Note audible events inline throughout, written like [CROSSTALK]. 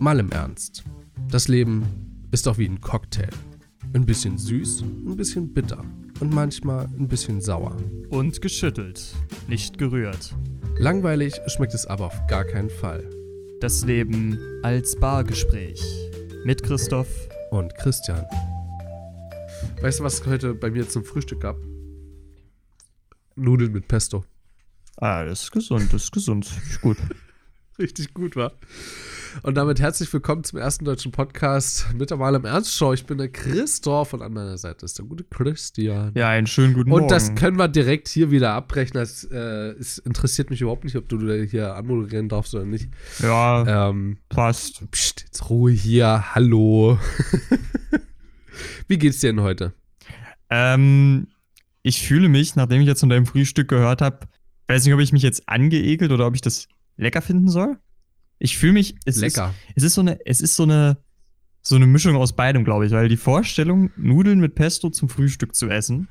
Mal im Ernst. Das Leben ist doch wie ein Cocktail. Ein bisschen süß, ein bisschen bitter und manchmal ein bisschen sauer. Und geschüttelt, nicht gerührt. Langweilig schmeckt es aber auf gar keinen Fall. Das Leben als Bargespräch. Mit Christoph Und Christian. Weißt du, was es heute bei mir zum Frühstück gab? Nudeln mit Pesto. Ah, das ist gesund, das ist gesund. Ist gut. Richtig gut, [LAUGHS] war. Und damit herzlich willkommen zum ersten deutschen Podcast mit der Mal im Ernst Show. Ich bin der Christoph und an meiner Seite ist der gute Christian. Ja, einen schönen guten Morgen. Und das können wir direkt hier wieder abbrechen. Das, äh, es interessiert mich überhaupt nicht, ob du hier anmoderieren darfst oder nicht. Ja, Ähm, passt. pst, jetzt Ruhe hier. Hallo. [LAUGHS] Wie geht's dir denn heute? Ähm, ich fühle mich, nachdem ich jetzt von deinem Frühstück gehört habe, weiß nicht, ob ich mich jetzt angeekelt oder ob ich das lecker finden soll. Ich fühle mich, es Lecker. ist, es ist so eine, es ist so eine, so eine Mischung aus beidem, glaube ich, weil die Vorstellung, Nudeln mit Pesto zum Frühstück zu essen,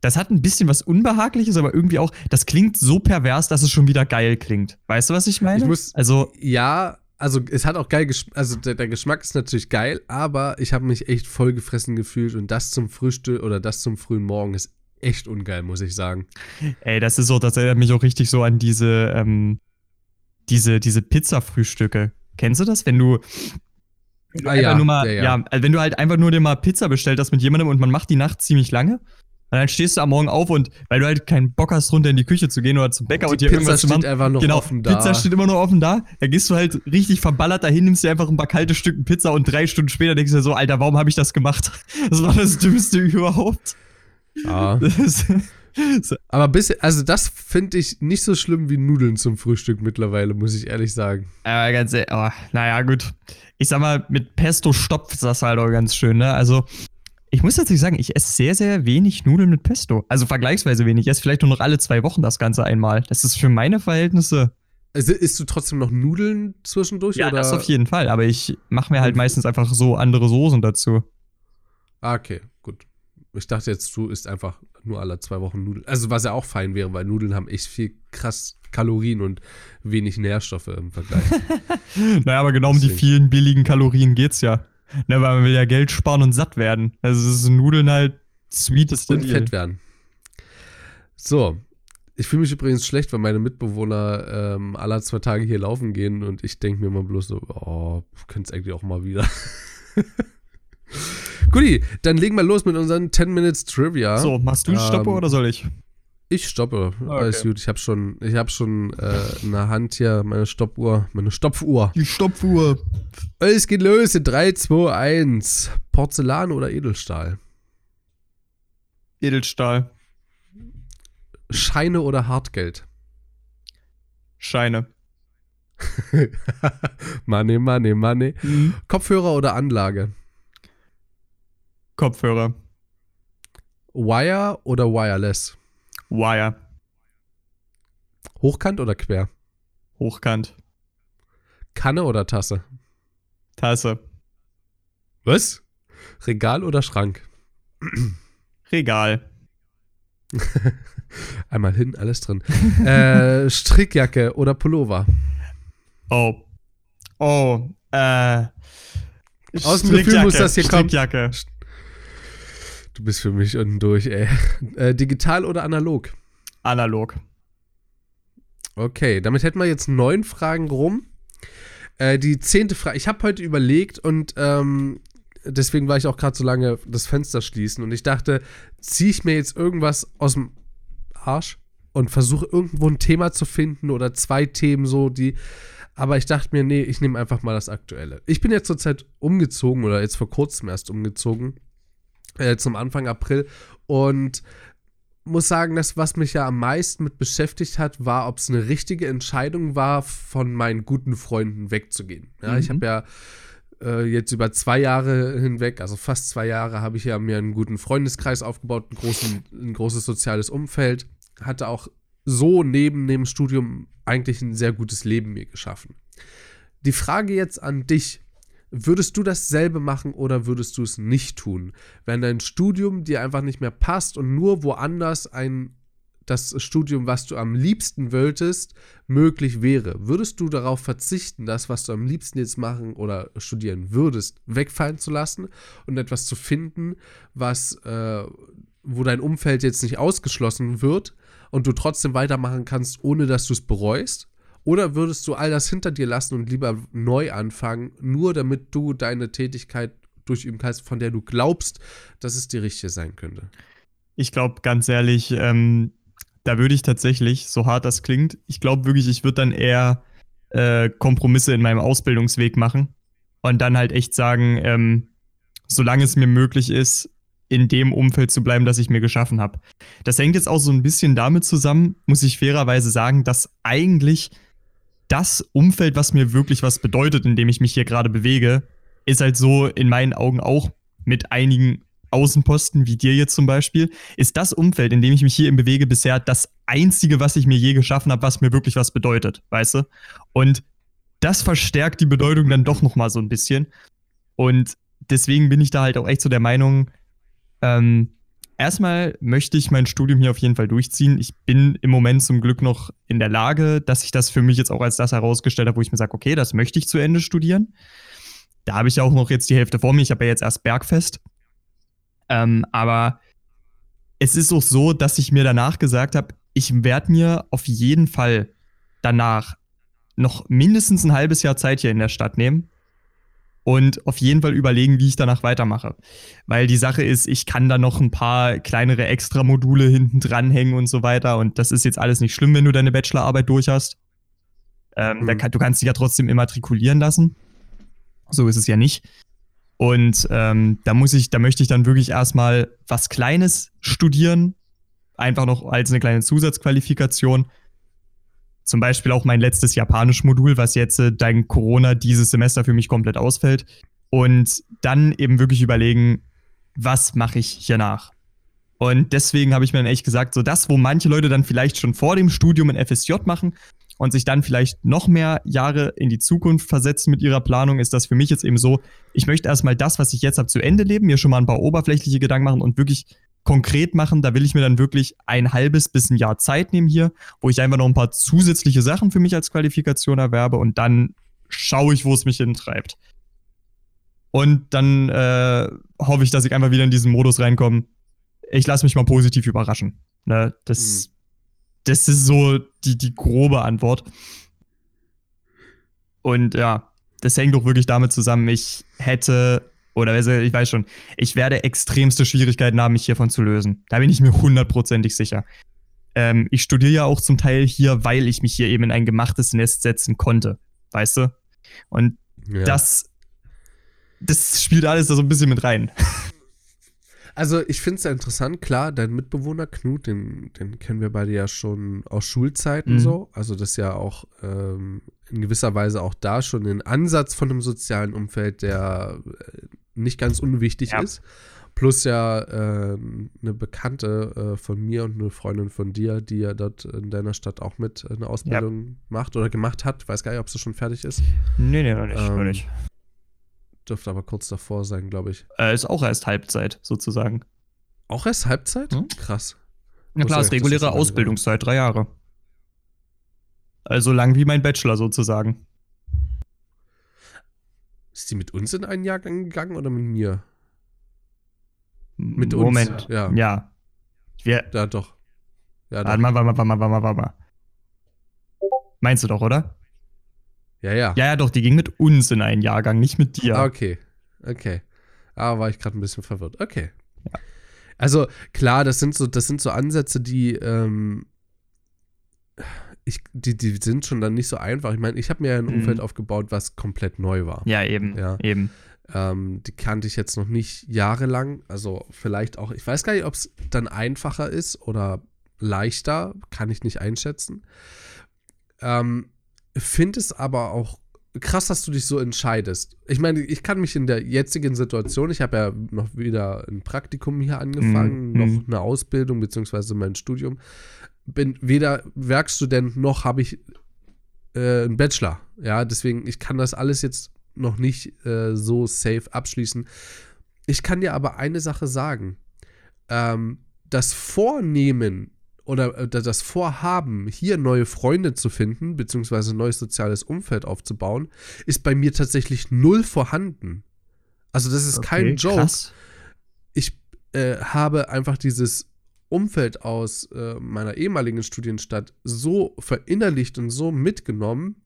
das hat ein bisschen was Unbehagliches, aber irgendwie auch, das klingt so pervers, dass es schon wieder geil klingt. Weißt du, was ich meine? Ich muss- also, Ja, also es hat auch geil geschmeckt. Also der, der Geschmack ist natürlich geil, aber ich habe mich echt voll gefressen gefühlt und das zum Frühstück oder das zum frühen Morgen ist echt ungeil, muss ich sagen. ey, das ist so, das erinnert mich auch richtig so an diese, ähm, diese, diese Pizza-Frühstücke. Kennst du das? Wenn du, wenn du Ah, einfach ja, nur mal, ja, ja, ja. also wenn du halt einfach nur dir mal Pizza bestellt hast mit jemandem und man macht die Nacht ziemlich lange. Und dann stehst du am Morgen auf und weil du halt keinen Bock hast, runter in die Küche zu gehen oder zum Bäcker Die und dir Pizza irgendwas zu steht machen. einfach noch genau, offen da. Pizza steht immer noch offen da. Da gehst du halt richtig verballert dahin, nimmst dir einfach ein paar kalte Stücken Pizza und drei Stunden später denkst du dir so, Alter, warum habe ich das gemacht? [LAUGHS] Das war das Dümmste überhaupt. Ja. Das, so, Aber bis, also das finde ich nicht so schlimm wie Nudeln zum Frühstück mittlerweile, muss ich ehrlich sagen. Aber ganz, e- oh, naja, gut. Ich sag mal, mit Pesto stopft das halt auch ganz schön, ne? Also, ich muss tatsächlich sagen, ich esse sehr, sehr wenig Nudeln mit Pesto. Also vergleichsweise wenig. Ich esse vielleicht nur noch alle zwei Wochen das Ganze einmal. Das ist für meine Verhältnisse. Also isst du trotzdem noch Nudeln zwischendurch? Ja, oder? das auf jeden Fall. Aber ich mache mir halt meistens einfach so andere Soßen dazu. Ah, okay. Ich dachte jetzt, du isst einfach nur alle zwei Wochen Nudeln. Also was ja auch fein wäre, weil Nudeln haben echt viel krass Kalorien und wenig Nährstoffe im Vergleich. [LAUGHS] Naja, aber genau um die vielen billigen Kalorien geht's ja. Ne, weil man will ja Geld sparen und satt werden. Also es ist Nudeln halt sweeteste und Deal. fett werden. So. Ich fühle mich übrigens schlecht, weil meine Mitbewohner ähm, alle zwei Tage hier laufen gehen und ich denke mir mal bloß so, oh, könnt's eigentlich auch mal wieder. [LAUGHS] Guti, dann legen wir los mit unseren 10 Minutes Trivia. So, machst du Stoppe Ähm, oder soll ich? Ich stoppe. Okay. Alles gut. Ich habe schon, ich habe schon äh, in der Hand hier meine Stoppuhr, meine Stopfuhr. Die Stopfuhr. Es geht los in 3, 2, 1. Porzellan oder Edelstahl? Edelstahl. Scheine oder Hartgeld? Scheine. [LAUGHS] money, money, money. Kopfhörer oder Anlage? Kopfhörer. Wire oder Wireless? Wire. Hochkant oder quer? Hochkant. Kanne oder Tasse? Tasse. Was? Regal oder Schrank? Regal. [LAUGHS] Einmal hin, alles drin. äh, Strickjacke oder Pullover? Oh. Oh. Äh. Aus dem Gefühl muss das hier kommen. Strickjacke. Du bist für mich unten durch, ey. [LAUGHS] Äh, digital oder analog? Analog. Okay, damit hätten wir jetzt neun Fragen rum. Äh, die zehnte Frage. Ich habe heute überlegt und ähm, deswegen war ich auch gerade so lange das Fenster schließen und ich dachte, ziehe ich mir jetzt irgendwas aus dem Arsch und versuche irgendwo ein Thema zu finden oder zwei Themen so, die. Aber ich dachte mir, nee, ich nehme einfach mal das Aktuelle. Ich bin jetzt zurzeit umgezogen oder jetzt vor kurzem erst umgezogen. Äh, zum Anfang April und muss sagen, das, was mich ja am meisten mit beschäftigt hat, war, ob es eine richtige Entscheidung war, von meinen guten Freunden wegzugehen. Ja, ich Mhm. habe ja äh, jetzt über zwei Jahre hinweg, also fast zwei Jahre, habe ich ja mir einen guten Freundeskreis aufgebaut, großen, ein großes soziales Umfeld, hatte auch so neben dem Studium eigentlich ein sehr gutes Leben mir geschaffen. Die Frage jetzt an dich, Würdest du dasselbe machen oder würdest du es nicht tun? Wenn dein Studium dir einfach nicht mehr passt und nur woanders ein das Studium, was du am liebsten wolltest, möglich wäre, würdest du darauf verzichten, das, was du am liebsten jetzt machen oder studieren würdest, wegfallen zu lassen und etwas zu finden, was, äh, wo dein Umfeld jetzt nicht ausgeschlossen wird und du trotzdem weitermachen kannst, ohne dass du es bereust? Oder würdest du all das hinter dir lassen und lieber neu anfangen, nur damit du deine Tätigkeit durchüben kannst, von der du glaubst, dass es die richtige sein könnte? Ich glaube, ganz ehrlich, ähm, da würde ich tatsächlich, so hart das klingt, ich glaube wirklich, ich würde dann eher äh, Kompromisse in meinem Ausbildungsweg machen und dann halt echt sagen, ähm, solange es mir möglich ist, in dem Umfeld zu bleiben, das ich mir geschaffen habe. Das hängt jetzt auch so ein bisschen damit zusammen, muss ich fairerweise sagen, dass eigentlich das Umfeld, was mir wirklich was bedeutet, in dem ich mich hier gerade bewege, ist halt so in meinen Augen auch mit einigen Außenposten, wie dir jetzt zum Beispiel, ist das Umfeld, in dem ich mich hier bewege, bisher das einzige, was ich mir je geschaffen habe, was mir wirklich was bedeutet, weißt du? Und das verstärkt die Bedeutung dann doch nochmal so ein bisschen. Und deswegen bin ich da halt auch echt so der Meinung, ähm, erstmal möchte ich mein Studium hier auf jeden Fall durchziehen. Ich bin im Moment zum Glück noch in der Lage, dass ich das für mich jetzt auch als das herausgestellt habe, wo ich mir sage, okay, das möchte ich zu Ende studieren. Da habe ich auch noch jetzt die Hälfte vor mir. Ich habe ja jetzt erst Bergfest. Ähm, aber es ist auch so, dass ich mir danach gesagt habe, ich werde mir auf jeden Fall danach noch mindestens ein halbes Jahr Zeit hier in der Stadt nehmen und auf jeden Fall überlegen, wie ich danach weitermache. Weil die Sache ist, ich kann da noch ein paar kleinere Extra-Module hinten dranhängen und so weiter. Und das ist jetzt alles nicht schlimm, wenn du deine Bachelorarbeit durch hast. Ähm, mhm. kann, du kannst dich ja trotzdem immatrikulieren lassen. So ist es ja nicht. Und ähm, da muss ich, da möchte ich dann wirklich erstmal was Kleines studieren. Einfach noch als eine kleine Zusatzqualifikation zum Beispiel auch mein letztes Japanisch-Modul, was jetzt äh, dank Corona dieses Semester für mich komplett ausfällt. Und dann eben wirklich überlegen, was mache ich hier nach? Und deswegen habe ich mir dann echt gesagt, so das, wo manche Leute dann vielleicht schon vor dem Studium ein FSJ machen und sich dann vielleicht noch mehr Jahre in die Zukunft versetzen mit ihrer Planung, ist das für mich jetzt eben so, ich möchte erstmal das, was ich jetzt habe, zu Ende leben, mir schon mal ein paar oberflächliche Gedanken machen und wirklich konkret machen. Da will ich mir dann wirklich ein halbes bis ein Jahr Zeit nehmen hier, wo ich einfach noch ein paar zusätzliche Sachen für mich als Qualifikation erwerbe und dann schaue ich, wo es mich hintreibt. Und dann äh, hoffe ich, dass ich einfach wieder in diesen Modus reinkomme. Ich lasse mich mal positiv überraschen. Ne? Das, mhm. das ist so die, die grobe Antwort. Und ja, das hängt doch wirklich damit zusammen, ich hätte oder ich weiß schon, ich werde extremste Schwierigkeiten haben, mich hiervon zu lösen. Da bin ich mir hundertprozentig sicher. Ähm, ich studiere ja auch zum Teil hier, weil ich mich hier eben in ein gemachtes Nest setzen konnte. Weißt du? Und ja. das, das spielt alles da so ein bisschen mit rein. Also ich finde es ja interessant, klar, dein Mitbewohner Knut, den, den kennen wir beide ja schon aus Schulzeiten mhm. so. Also das ist ja auch ähm, in gewisser Weise auch da schon ein Ansatz von einem sozialen Umfeld, der äh, nicht ganz unwichtig ja. ist. Plus ja äh, eine Bekannte äh, von mir und eine Freundin von dir, die ja dort in deiner Stadt auch mit eine Ausbildung ja. macht oder gemacht hat. Weiß gar nicht, ob sie schon fertig ist. Nee, nee, noch nicht. Ähm, noch nicht. Dürfte aber kurz davor sein, glaube ich. Äh, ist auch erst Halbzeit, sozusagen. Auch erst Halbzeit? Hm? Krass. Na klar, ist reguläre Ausbildungszeit, drei Jahre. Also lang wie mein Bachelor sozusagen. Ist die mit uns in einen Jahrgang gegangen oder mit mir? Mit Moment. uns. Ja. Ja. Wir, ja, doch. Ja, doch. Warte mal, warte mal, warte mal, warte mal. Meinst du doch, oder? Ja, ja. Ja, ja, doch, die ging mit uns in einen Jahrgang, nicht mit dir. Ah, okay. Okay. Ah, war ich gerade ein bisschen verwirrt. Okay. Ja. Also, klar, das sind so, das sind so Ansätze, die, ähm, ich, die, die sind schon dann nicht so einfach. Ich meine, ich habe mir ein mhm. Umfeld aufgebaut, was komplett neu war. Ja, eben. Ja. eben. Ähm, die kannte ich jetzt noch nicht jahrelang. Also vielleicht auch, ich weiß gar nicht, ob es dann einfacher ist oder leichter, kann ich nicht einschätzen. Ähm, Finde es aber auch krass, dass du dich so entscheidest. Ich meine, ich kann mich in der jetzigen Situation, ich habe ja noch wieder ein Praktikum hier angefangen, mhm. noch eine Ausbildung beziehungsweise mein Studium bin weder Werkstudent noch habe ich äh, einen Bachelor. Ja, deswegen, ich kann das alles jetzt noch nicht äh, so safe abschließen. Ich kann dir aber eine Sache sagen. Ähm, das Vornehmen oder äh, das Vorhaben, hier neue Freunde zu finden, beziehungsweise ein neues soziales Umfeld aufzubauen, ist bei mir tatsächlich null vorhanden. Also das ist okay, kein Joke. Krass. Ich äh, habe einfach dieses Umfeld aus äh, meiner ehemaligen Studienstadt so verinnerlicht und so mitgenommen,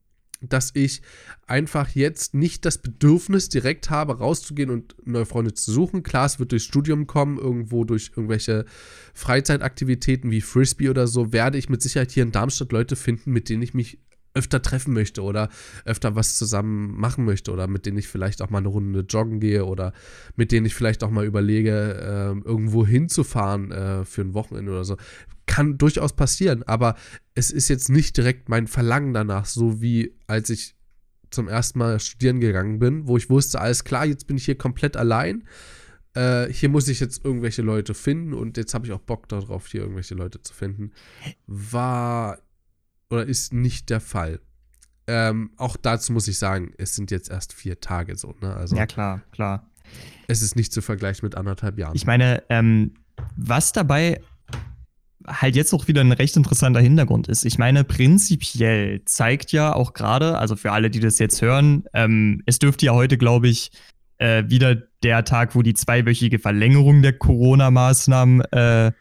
dass ich einfach jetzt nicht das Bedürfnis direkt habe, rauszugehen und neue Freunde zu suchen. Klar, es wird durchs Studium kommen, irgendwo durch irgendwelche Freizeitaktivitäten wie Frisbee oder so, werde ich mit Sicherheit hier in Darmstadt Leute finden, mit denen ich mich öfter treffen möchte oder öfter was zusammen machen möchte oder mit denen ich vielleicht auch mal eine Runde joggen gehe oder mit denen ich vielleicht auch mal überlege, äh, irgendwo hinzufahren äh, für ein Wochenende oder so kann durchaus passieren, aber es ist jetzt nicht direkt mein Verlangen danach, so wie als ich zum ersten Mal studieren gegangen bin, wo ich wusste, alles klar, jetzt bin ich hier komplett allein. Äh, hier muss ich jetzt irgendwelche Leute finden und jetzt habe ich auch Bock darauf, hier irgendwelche Leute zu finden. War oder ist nicht der Fall. Ähm, auch dazu muss ich sagen, es sind jetzt erst vier Tage so. Ne? Also, ja, klar, klar. Es ist nicht zu vergleichen mit anderthalb Jahren. Ich meine, ähm, was dabei halt jetzt auch wieder ein recht interessanter Hintergrund ist. Ich meine, prinzipiell zeigt ja auch gerade, also für alle, die das jetzt hören, ähm, es dürfte ja heute, glaube ich, äh, wieder der Tag, wo die zweiwöchige Verlängerung der Corona-Maßnahmen äh,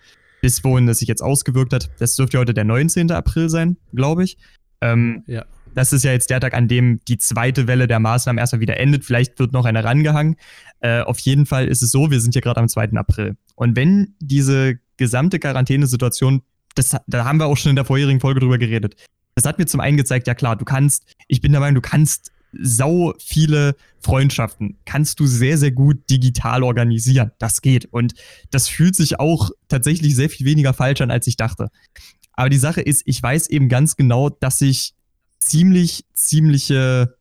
bis wohin das sich jetzt ausgewirkt hat. Das dürfte heute der 19. April sein, glaube ich. Ähm, ja. Das ist ja jetzt der Tag, an dem die zweite Welle der Maßnahmen erstmal wieder endet. Vielleicht wird noch eine rangehangen. Äh, auf jeden Fall ist es so, wir sind hier gerade am 2. April. Und wenn diese gesamte Quarantänesituation, das, da haben wir auch schon in der vorherigen Folge drüber geredet. Das hat mir zum einen gezeigt, ja klar, du kannst, ich bin der Meinung, du kannst sau viele Freundschaften kannst du sehr, sehr gut digital organisieren. Das geht. Und das fühlt sich auch tatsächlich sehr viel weniger falsch an, als ich dachte. Aber die Sache ist, ich weiß eben ganz genau, dass ich ziemlich, ziemliche,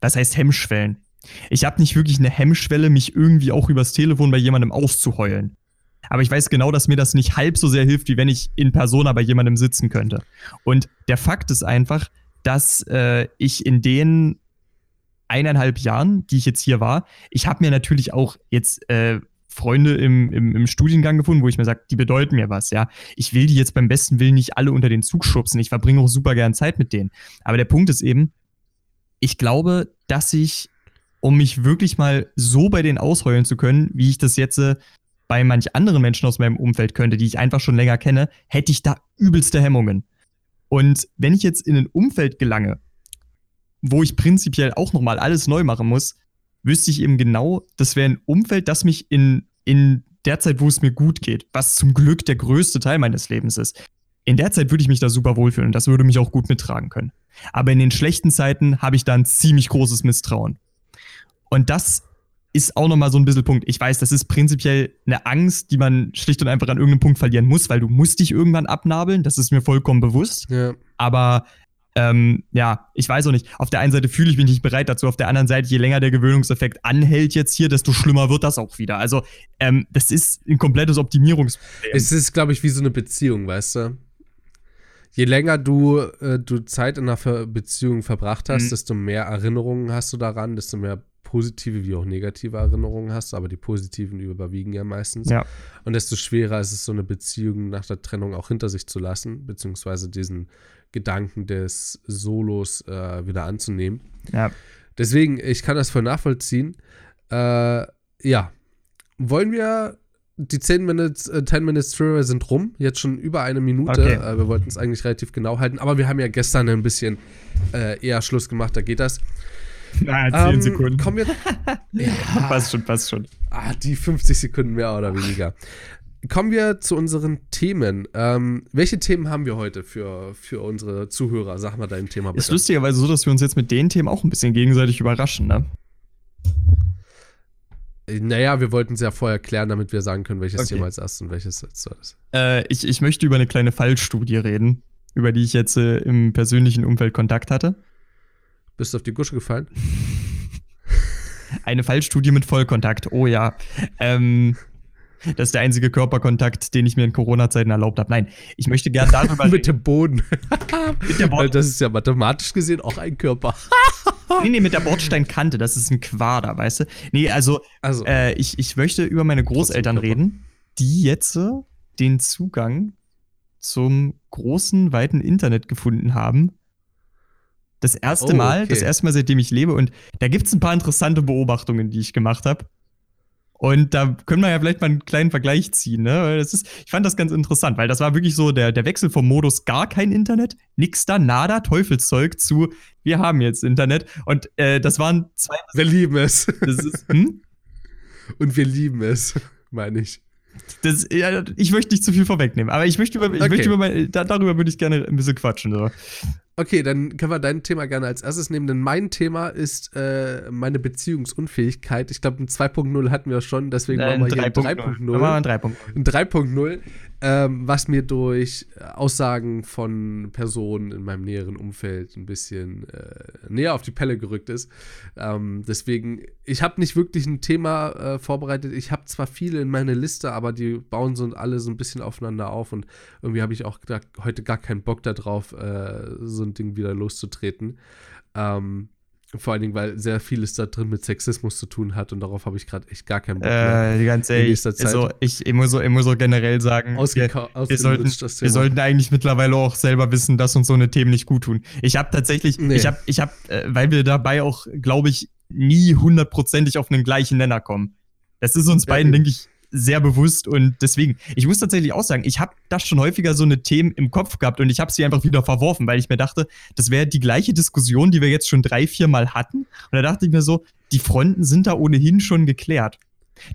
was heißt Hemmschwellen? Ich habe nicht wirklich eine Hemmschwelle, mich irgendwie auch übers Telefon bei jemandem auszuheulen. Aber ich weiß genau, dass mir das nicht halb so sehr hilft, wie wenn ich in Persona bei jemandem sitzen könnte. Und der Fakt ist einfach, dass äh, ich in den eineinhalb Jahren, die ich jetzt hier war, ich habe mir natürlich auch jetzt äh, Freunde im, im, im, Studiengang gefunden, wo ich mir sage, die bedeuten mir was, ja. Ich will die jetzt beim besten Willen nicht alle unter den Zug schubsen. Ich verbringe auch super gern Zeit mit denen. Aber der Punkt ist eben, ich glaube, dass ich, um mich wirklich mal so bei denen ausheulen zu können, wie ich das jetzt äh, bei manch anderen Menschen aus meinem Umfeld könnte, die ich einfach schon länger kenne, hätte ich da übelste Hemmungen. Und wenn ich jetzt in ein Umfeld gelange, wo ich prinzipiell auch nochmal alles neu machen muss, wüsste ich eben genau, das wäre ein Umfeld, das mich in, in der Zeit, wo es mir gut geht, was zum Glück der größte Teil meines Lebens ist, in der Zeit würde ich mich da super wohlfühlen und das würde mich auch gut mittragen können. Aber in den schlechten Zeiten habe ich da ein ziemlich großes Misstrauen. Und das ist auch nochmal so ein bisschen Punkt. Ich weiß, das ist prinzipiell eine Angst, die man schlicht und einfach an irgendeinem Punkt verlieren muss, weil du musst dich irgendwann abnabeln. Das ist mir vollkommen bewusst. Ja. Aber ähm, ja, ich weiß auch nicht. Auf der einen Seite fühle ich mich nicht bereit dazu, auf der anderen Seite, je länger der Gewöhnungseffekt anhält jetzt hier, desto schlimmer wird das auch wieder. Also, ähm, das ist ein komplettes Optimierungsproblem. Es ist, glaube ich, wie so eine Beziehung, weißt du? Je länger du, äh, du Zeit in einer Beziehung verbracht hast, mhm. desto mehr Erinnerungen hast du daran, desto mehr positive wie auch negative Erinnerungen hast, aber die positiven überwiegen ja meistens. Ja. Und desto schwerer ist es, so eine Beziehung nach der Trennung auch hinter sich zu lassen, beziehungsweise diesen Gedanken des Solos äh, wieder anzunehmen. Ja. Deswegen, ich kann das voll nachvollziehen. Äh, ja. Wollen wir die 10 Minutes, äh, 10 Minutes Trivia sind rum, jetzt schon über eine Minute. Okay. Äh, wir wollten es eigentlich relativ genau halten, aber wir haben ja gestern ein bisschen äh, eher Schluss gemacht, da geht das. [LAUGHS] Na, 10 ähm, Sekunden. Kommen wir. [LAUGHS] ja, passt schon, passt schon. Ah, die 50 Sekunden mehr oder weniger. Kommen wir zu unseren Themen. Ähm, welche Themen haben wir heute für, für unsere Zuhörer? Sag mal dein Thema bitte. Ist lustigerweise so, dass wir uns jetzt mit den Themen auch ein bisschen gegenseitig überraschen, ne? Äh, naja, wir wollten es ja vorher klären, damit wir sagen können, welches okay. Thema als erstes und welches als zweites. Äh, ich, ich möchte über eine kleine Fallstudie reden, über die ich jetzt äh, im persönlichen Umfeld Kontakt hatte. Bist du auf die Gusche gefallen? Eine Fallstudie mit Vollkontakt, oh ja. Ähm, das ist der einzige Körperkontakt, den ich mir in Corona-Zeiten erlaubt habe. Nein, ich möchte gerne darüber [LAUGHS] Mit dem Boden. [LAUGHS] mit der Bord das ist ja mathematisch gesehen auch ein Körper. [LAUGHS] nee, nee, mit der Bordsteinkante. Das ist ein Quader, weißt du? Nee, also, also. Äh, ich, ich möchte über meine Großeltern reden, die jetzt den Zugang zum großen, weiten Internet gefunden haben. Das erste Oh, Mal, okay. das erste Mal, seitdem ich lebe. Und da gibt es ein paar interessante Beobachtungen, die ich gemacht habe. Und da können wir ja vielleicht mal einen kleinen Vergleich ziehen. Ne? Das ist, ich fand das ganz interessant, weil das war wirklich so der, der Wechsel vom Modus gar kein Internet, nix da, nada, Teufelszeug zu, wir haben jetzt Internet. Und äh, das waren zwei. [LAUGHS] Wir lieben es. Ist, hm? Und wir lieben es, meine ich. Das, ja, ich möchte nicht zu viel vorwegnehmen, aber ich möchte über, ich Okay. möchte über mein, da, darüber würde ich gerne ein bisschen quatschen. So. Okay, dann können wir dein Thema gerne als erstes nehmen, denn mein Thema ist äh, meine Beziehungsunfähigkeit. Ich glaube, ein 2.0 hatten wir schon, deswegen Äh, machen wir hier ein 3.0. 3.0. Machen wir ein 3.0. Ein 3.0, ähm, was mir durch Aussagen von Personen in meinem näheren Umfeld ein bisschen äh, näher auf die Pelle gerückt ist. Ähm, deswegen, ich habe nicht wirklich ein Thema äh, vorbereitet. Ich habe zwar viele in meiner Liste, aber die bauen so alle so ein bisschen aufeinander auf und irgendwie habe ich auch da, heute gar keinen Bock darauf, äh, so ein Ding wieder loszutreten. Ähm, vor allen Dingen, weil sehr vieles da drin mit Sexismus zu tun hat und darauf habe ich gerade echt gar keinen Bock mehr. Äh, die ganze ehrlich, also ich, ich, muss so, ich muss so generell sagen, wir, Ausgeka wir, sollten, wir sollten eigentlich mittlerweile auch selber wissen, dass uns so eine Themen nicht gut tun. Ich habe tatsächlich, Nee. ich habe, ich habe, äh, weil wir dabei auch, glaube ich, nie hundertprozentig auf einen gleichen Nenner kommen. Das ist uns Ja, beiden, denke ich, sehr bewusst und deswegen, ich muss tatsächlich auch sagen, ich habe das schon häufiger so eine Themen im Kopf gehabt und ich habe sie einfach wieder verworfen, weil ich mir dachte, das wäre die gleiche Diskussion, die wir jetzt schon drei, vier Mal hatten. Und da dachte ich mir so, die Fronten sind da ohnehin schon geklärt.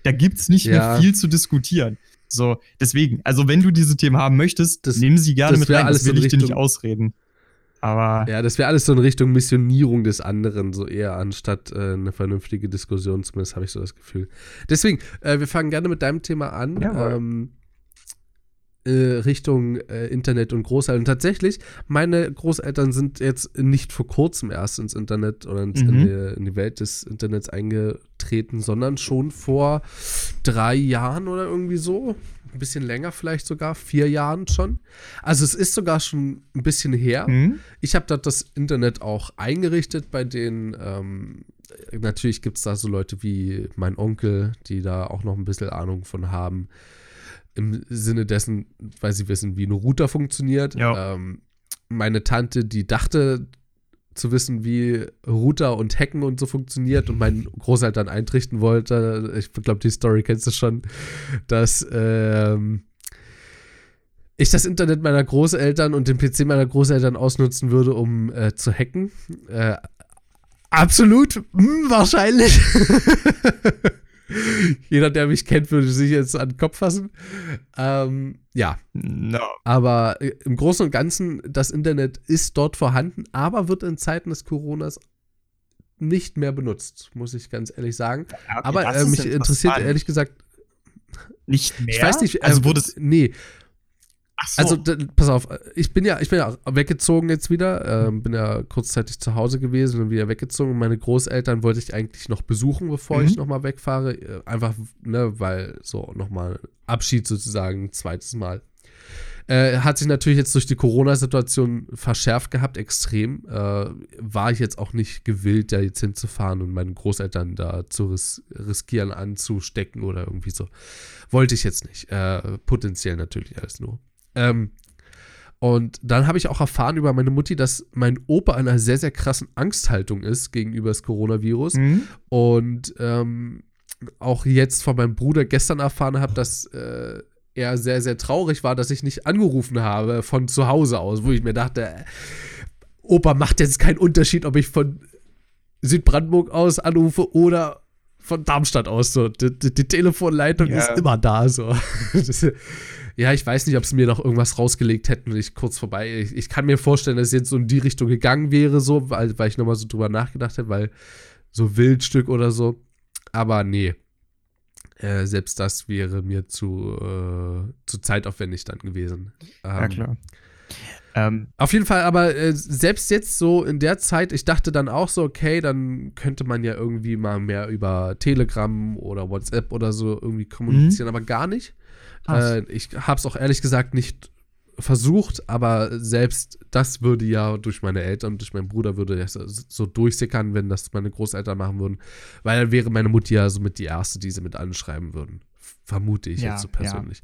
Da gibt's nicht Ja. mehr viel zu diskutieren. So, deswegen, also wenn du diese Themen haben möchtest, Das- nimm sie gerne mit rein, das will ich dir nicht Richtung- ausreden. Aber Ja, das wäre alles so in Richtung Missionierung des anderen, so eher anstatt äh, eine vernünftige Diskussion, zumindest habe ich so das Gefühl. Deswegen, äh, wir fangen gerne mit deinem Thema an. Ähm, äh, Richtung äh, Internet und Großeltern. Und tatsächlich, meine Großeltern sind jetzt nicht vor kurzem erst ins Internet oder ins, in, Mhm. die, in die Welt des Internets eingetreten, sondern schon vor drei Jahren oder irgendwie so. Ein bisschen länger vielleicht sogar, vier Jahren schon. Also es ist sogar schon ein bisschen her. hm? Ich habe dort das Internet auch eingerichtet, bei denen ähm, natürlich gibt es da so Leute wie mein Onkel, die da auch noch ein bisschen Ahnung von haben. Im Sinne dessen, weil sie wissen, wie ein Router funktioniert. Ja. Ähm, meine Tante, die dachte zu wissen, wie Router und Hacken und so funktioniert und meinen Großeltern eintrichten wollte. Ich glaube, die Story kennst du schon, dass ähm, ich das Internet meiner Großeltern und den PC meiner Großeltern ausnutzen würde, um äh, zu hacken. Äh, absolut, hm, wahrscheinlich. [LAUGHS] [LAUGHS] Jeder, der mich kennt, würde sich jetzt an den Kopf fassen. Ähm, ja, No. aber äh, im Großen und Ganzen, das Internet ist dort vorhanden, aber wird in Zeiten des Coronas nicht mehr benutzt, muss ich ganz ehrlich sagen. Ja, okay, aber äh, mich interessiert ehrlich gesagt, nicht mehr. ich weiß nicht, äh, also wurde es. nee, so. also pass auf, ich bin ja, ich bin ja weggezogen jetzt wieder, ähm, bin ja kurzzeitig zu Hause gewesen und wieder weggezogen. Meine Großeltern wollte ich eigentlich noch besuchen, bevor Mhm. ich nochmal wegfahre, äh, einfach, ne, weil so nochmal Abschied sozusagen, ein zweites Mal. Äh, hat sich natürlich jetzt durch die Corona-Situation verschärft gehabt, extrem. Äh, war ich jetzt auch nicht gewillt, da jetzt hinzufahren und meinen Großeltern da zu ris riskieren, anzustecken oder irgendwie so. Wollte ich jetzt nicht. Äh, potenziell natürlich alles nur. Ähm, und dann habe ich auch erfahren über meine Mutti, dass mein Opa in einer sehr, sehr krassen Angsthaltung ist gegenüber das Coronavirus. Hm? Und ähm, auch jetzt von meinem Bruder gestern erfahren habe, dass äh, er sehr, sehr traurig war, dass ich nicht angerufen habe von zu Hause aus, wo ich mir dachte, äh, Opa macht jetzt keinen Unterschied, ob ich von Südbrandenburg aus anrufe oder von Darmstadt aus. So. Die, die, die Telefonleitung Ja. ist immer da. So. [LAUGHS] Das, ja, ich weiß nicht, ob sie mir noch irgendwas rausgelegt hätten, wenn ich kurz vorbei. Ich, ich kann mir vorstellen, dass es jetzt so in die Richtung gegangen wäre, so, weil, weil ich nochmal so drüber nachgedacht habe, weil so Wildstück oder so. Aber nee. Äh, selbst das wäre mir zu, äh, zu zeitaufwendig dann gewesen. Ja, Ähm, klar. Ähm, auf jeden Fall, aber äh, selbst jetzt so in der Zeit, ich dachte dann auch so, okay, dann könnte man ja irgendwie mal mehr über Telegram oder WhatsApp oder so irgendwie kommunizieren, aber gar nicht. Äh, ich habe es auch ehrlich gesagt nicht versucht, aber selbst das würde ja durch meine Eltern und durch meinen Bruder würde das so durchsickern, wenn das meine Großeltern machen würden, weil dann wäre meine Mutti ja somit die erste, die sie mit anschreiben würden. Vermute ich Ja, jetzt so ja. persönlich.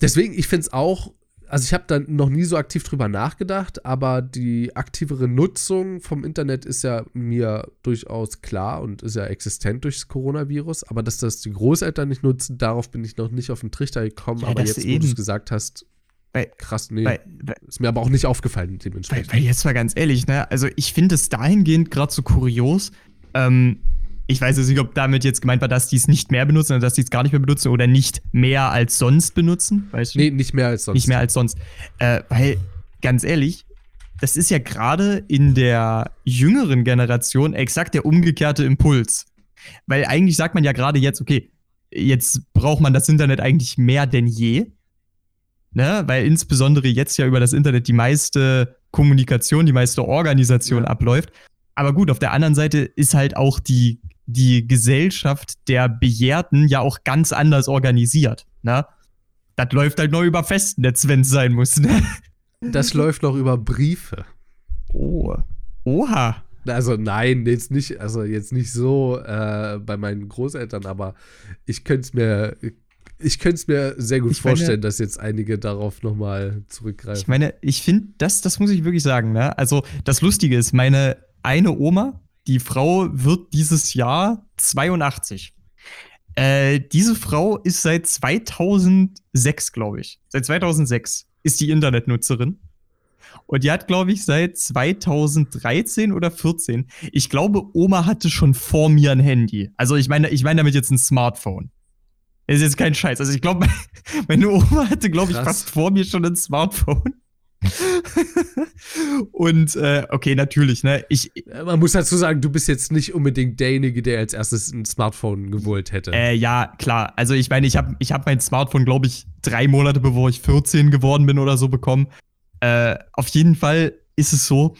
Deswegen, ich finde es auch also ich habe da noch nie so aktiv drüber nachgedacht, aber die aktivere Nutzung vom Internet ist ja mir durchaus klar und ist ja existent durchs Coronavirus. Aber dass das die Großeltern nicht nutzen, darauf bin ich noch nicht auf den Trichter gekommen. Ja, aber jetzt, wo du es gesagt hast, Weil- krass, nee, Weil, weil, ist mir aber auch nicht aufgefallen dementsprechend. weil jetzt mal ganz ehrlich, ne? Also ich finde es dahingehend gerade so kurios. Ähm, ich weiß jetzt nicht, ob damit jetzt gemeint war, dass die es nicht mehr benutzen oder dass die es gar nicht mehr benutzen oder nicht mehr als sonst benutzen. Weißt du? nee, nicht mehr als sonst. Nicht mehr als sonst. Äh, weil, ganz ehrlich, das ist ja gerade in der jüngeren Generation exakt der umgekehrte Impuls. Weil eigentlich sagt man ja gerade jetzt, okay, jetzt braucht man das Internet eigentlich mehr denn je. Ne? Weil insbesondere jetzt ja über das Internet die meiste Kommunikation, die meiste Organisation Ja. abläuft. Aber gut, auf der anderen Seite ist halt auch die, die Gesellschaft der Bejahrten ja auch ganz anders organisiert. Ne? Das läuft halt nur über Festnetz, wenn es sein muss. Ne? Das läuft noch über Briefe. Oh. Oha. Also nein, jetzt nicht, also jetzt nicht so äh, bei meinen Großeltern, aber ich könnte es mir, ich könnte es mir sehr gut Ich meine- vorstellen, dass jetzt einige darauf nochmal zurückgreifen. Ich meine, ich finde, das, das muss ich wirklich sagen, ne? Also, das Lustige ist, meine eine Oma, die Frau wird dieses Jahr 82. Äh, diese Frau ist seit 2006, glaube ich. Seit 2006 ist die Internetnutzerin. Und die hat, glaube ich, seit 2013 oder 14. Ich glaube, Oma hatte schon vor mir ein Handy. Also ich meine, ich meine damit jetzt ein Smartphone. Das ist jetzt kein Scheiß. Also ich glaube, [LAUGHS] meine Oma hatte, glaube ich, fast vor mir schon ein Smartphone. [LAUGHS] Und äh, okay, natürlich, ne? Ich, Äh, Man muss dazu sagen, du bist jetzt nicht unbedingt derjenige, der als erstes ein Smartphone gewollt hätte. Äh, ja, klar. Also ich meine, ich habe ich hab mein Smartphone, glaube ich, drei Monate bevor ich 14 geworden bin oder so bekommen. Äh, auf jeden Fall ist es so,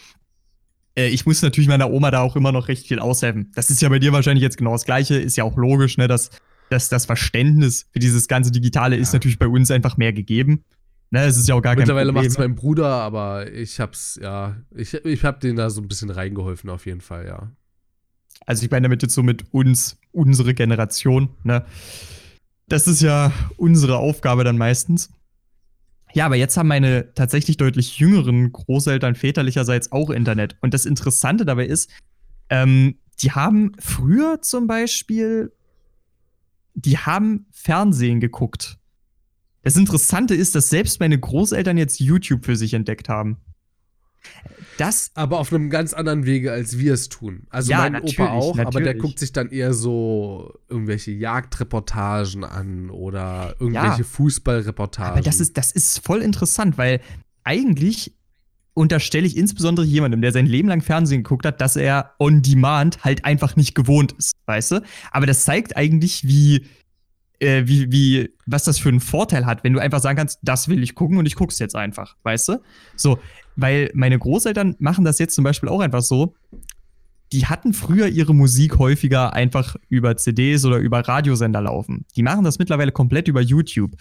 äh, ich muss natürlich meiner Oma da auch immer noch recht viel aushelfen. Das ist ja bei dir wahrscheinlich jetzt genau das Gleiche. Ist ja auch logisch, ne, dass, dass das Verständnis für dieses ganze Digitale ist Ja. natürlich bei uns einfach mehr gegeben. Ne, es ist ja auch gar Mittlerweile macht es mein Bruder, aber ich hab's, ja, ich, ich hab den da so ein bisschen reingeholfen, auf jeden Fall, ja. Also ich meine damit jetzt so mit uns, unsere Generation, ne? Das ist ja unsere Aufgabe dann meistens. Ja, aber jetzt haben meine tatsächlich deutlich jüngeren Großeltern väterlicherseits auch Internet. Und das Interessante dabei ist, ähm, die haben früher zum Beispiel, die haben Fernsehen geguckt. Das Interessante ist, dass selbst meine Großeltern jetzt YouTube für sich entdeckt haben. Das Aber auf einem ganz anderen Wege, als wir es tun. Also Ja, mein natürlich, Opa auch, aber der natürlich. guckt sich dann eher so irgendwelche Jagdreportagen an oder irgendwelche Ja. Fußballreportagen. Aber das ist, das ist voll interessant, weil eigentlich unterstelle ich insbesondere jemandem, der sein Leben lang Fernsehen geguckt hat, dass er on demand halt einfach nicht gewohnt ist, weißt du? Aber das zeigt eigentlich, wie, äh, wie, wie, was das für einen Vorteil hat, wenn du einfach sagen kannst, das will ich gucken und ich guck's jetzt einfach, weißt du? So, weil meine Großeltern machen das jetzt zum Beispiel auch einfach so. Die hatten früher ihre Musik häufiger einfach über CDs oder über Radiosender laufen. Die machen das mittlerweile komplett über YouTube.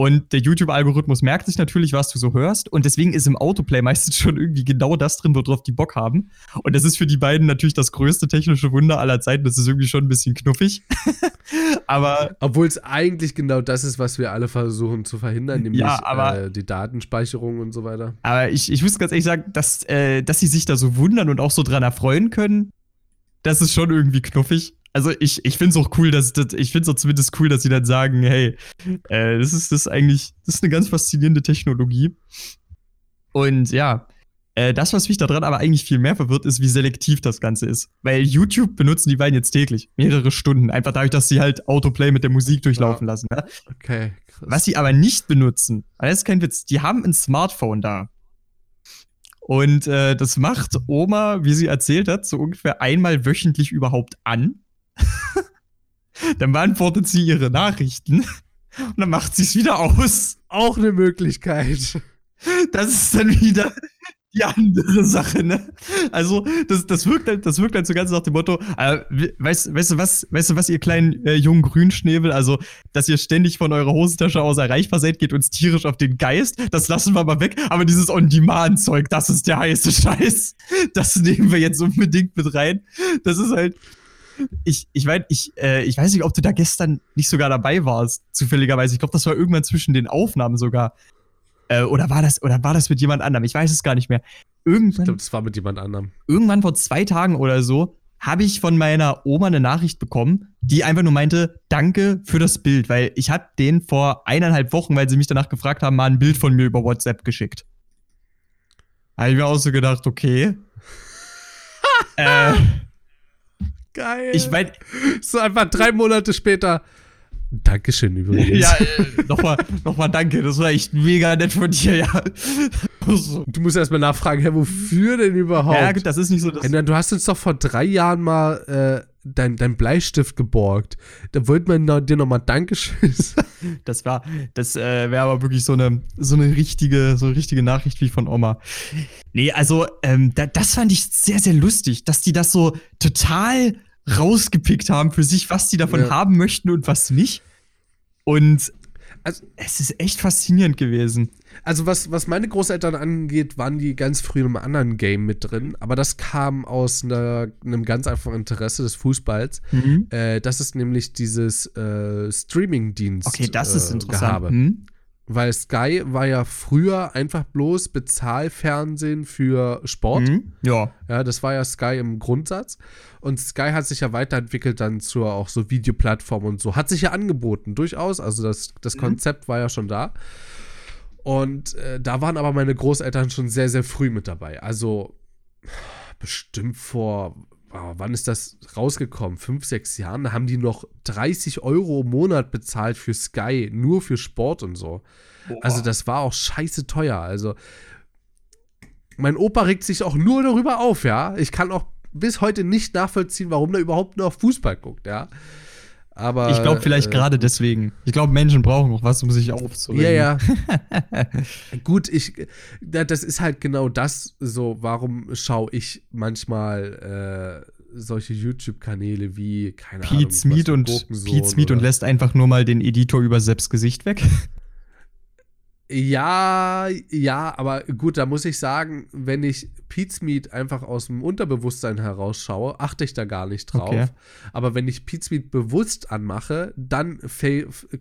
Und der YouTube-Algorithmus merkt sich natürlich, was du so hörst. Und deswegen ist im Autoplay meistens schon irgendwie genau das drin, worauf die Bock haben. Und das ist für die beiden natürlich das größte technische Wunder aller Zeiten. Das ist irgendwie schon ein bisschen knuffig. [LAUGHS] Aber Obwohl es eigentlich genau das ist, was wir alle versuchen zu verhindern, nämlich Ja, aber- äh, die Datenspeicherung und so weiter. Aber ich, ich muss ganz ehrlich sagen, dass, äh, dass sie sich da so wundern und auch so dran erfreuen können, das ist schon irgendwie knuffig. Also ich, ich finde es auch cool, dass das, ich finde es auch zumindest cool, dass sie dann sagen, hey, äh, das ist das eigentlich, das ist eine ganz faszinierende Technologie. Und ja, äh, das, was mich daran aber eigentlich viel mehr verwirrt, ist, wie selektiv das Ganze ist. Weil YouTube benutzen die beiden jetzt täglich, mehrere Stunden, einfach dadurch, dass sie halt Autoplay mit der Musik durchlaufen lassen. Ne? Okay, krass. Was sie aber nicht benutzen, das ist kein Witz, die haben ein Smartphone da. Und äh, das macht Oma, wie sie erzählt hat, so ungefähr einmal wöchentlich überhaupt an. [LAUGHS] dann beantwortet sie ihre Nachrichten und dann macht sie es wieder aus. Auch eine Möglichkeit. Das ist dann wieder die andere Sache, ne? Also, das, das wirkt halt, das wirkt halt so ganz nach dem Motto, äh, we- weißt, weißt du was, weißt du was, ihr kleinen äh, jungen Grünschnäbel, also, dass ihr ständig von eurer Hosentasche aus erreichbar seid, geht uns tierisch auf den Geist, das lassen wir mal weg, aber dieses On-Demand-Zeug, das ist der heiße Scheiß. Das nehmen wir jetzt unbedingt mit rein. Das ist halt, ich, ich, mein, ich, äh, ich weiß nicht, ob du da gestern nicht sogar dabei warst, zufälligerweise. Ich glaube, das war irgendwann zwischen den Aufnahmen sogar. Äh, oder war das, oder war das mit jemand anderem? Ich weiß es gar nicht mehr. Ich Irgendwann, glaube, das war mit jemand anderem. irgendwann vor zwei Tagen oder so habe ich von meiner Oma eine Nachricht bekommen, die einfach nur meinte, danke für das Bild, weil ich habe den vor eineinhalb Wochen, weil sie mich danach gefragt haben, mal ein Bild von mir über WhatsApp geschickt. Habe ich mir auch so gedacht, okay. [LAUGHS] äh, Geil. ich meine, so einfach drei Monate später. Dankeschön übrigens. ja, äh, nochmal, nochmal danke, das war echt mega nett von dir, ja. So. Du musst erstmal nachfragen, hä, wofür denn überhaupt? Ja, gut, das ist nicht so das. Hey, du hast uns doch vor drei Jahren mal äh, dein, dein Bleistift geborgt. Da wollte man dir nochmal Dankeschön [LAUGHS] sagen. Das war, das äh, wäre aber wirklich so eine, so eine richtige, so eine richtige Nachricht wie von Oma. Nee, also, ähm, da, das fand ich sehr, sehr lustig, dass die das so total rausgepickt haben für sich, was die davon Ja. haben möchten und was nicht. Und Also- es ist echt faszinierend gewesen. Also, was, was meine Großeltern angeht, waren die ganz früh in einem anderen Game mit drin. Aber das kam aus einer, einem ganz einfachen Interesse des Fußballs. Äh, das ist nämlich dieses äh, Streaming-Dienst. Okay, das ist äh, interessant. Gehabe. Hm? Weil Sky war ja früher einfach bloß Bezahlfernsehen für Sport. Hm? Ja. Ja, das war ja Sky im Grundsatz. Und Sky hat sich ja weiterentwickelt dann zur auch so Videoplattform und so. Hat sich ja angeboten, durchaus. Also das, das Mhm. Konzept war ja schon da. Und äh, da waren aber meine Großeltern schon sehr, sehr früh mit dabei. Also bestimmt vor, wow, wann ist das rausgekommen? Fünf, sechs Jahren? Da haben die noch 30 Euro im Monat bezahlt für Sky, nur für Sport und so. Also das war auch scheiße teuer. Also mein Opa regt sich auch nur darüber auf, ja. Ich kann auch bis heute nicht nachvollziehen, warum er überhaupt noch Fußball guckt, ja. Aber Ich glaube vielleicht äh, gerade deswegen. Ich glaube, Menschen brauchen auch was, um sich aufzuregen. Ja, ja. [LAUGHS] Gut, ich, da- das ist halt genau das, so, warum schaue ich manchmal äh, solche YouTube-Kanäle wie, keine Ahnung, Pete Smith was, und Gurkensohn Pete Smith und lässt einfach nur mal den Editor über Seps Gesicht weg. Ja, ja, aber gut, da muss ich sagen, wenn ich Pete's Meat einfach aus dem Unterbewusstsein herausschaue, achte ich da gar nicht drauf. Okay. Aber wenn ich Pete's Meat bewusst anmache, dann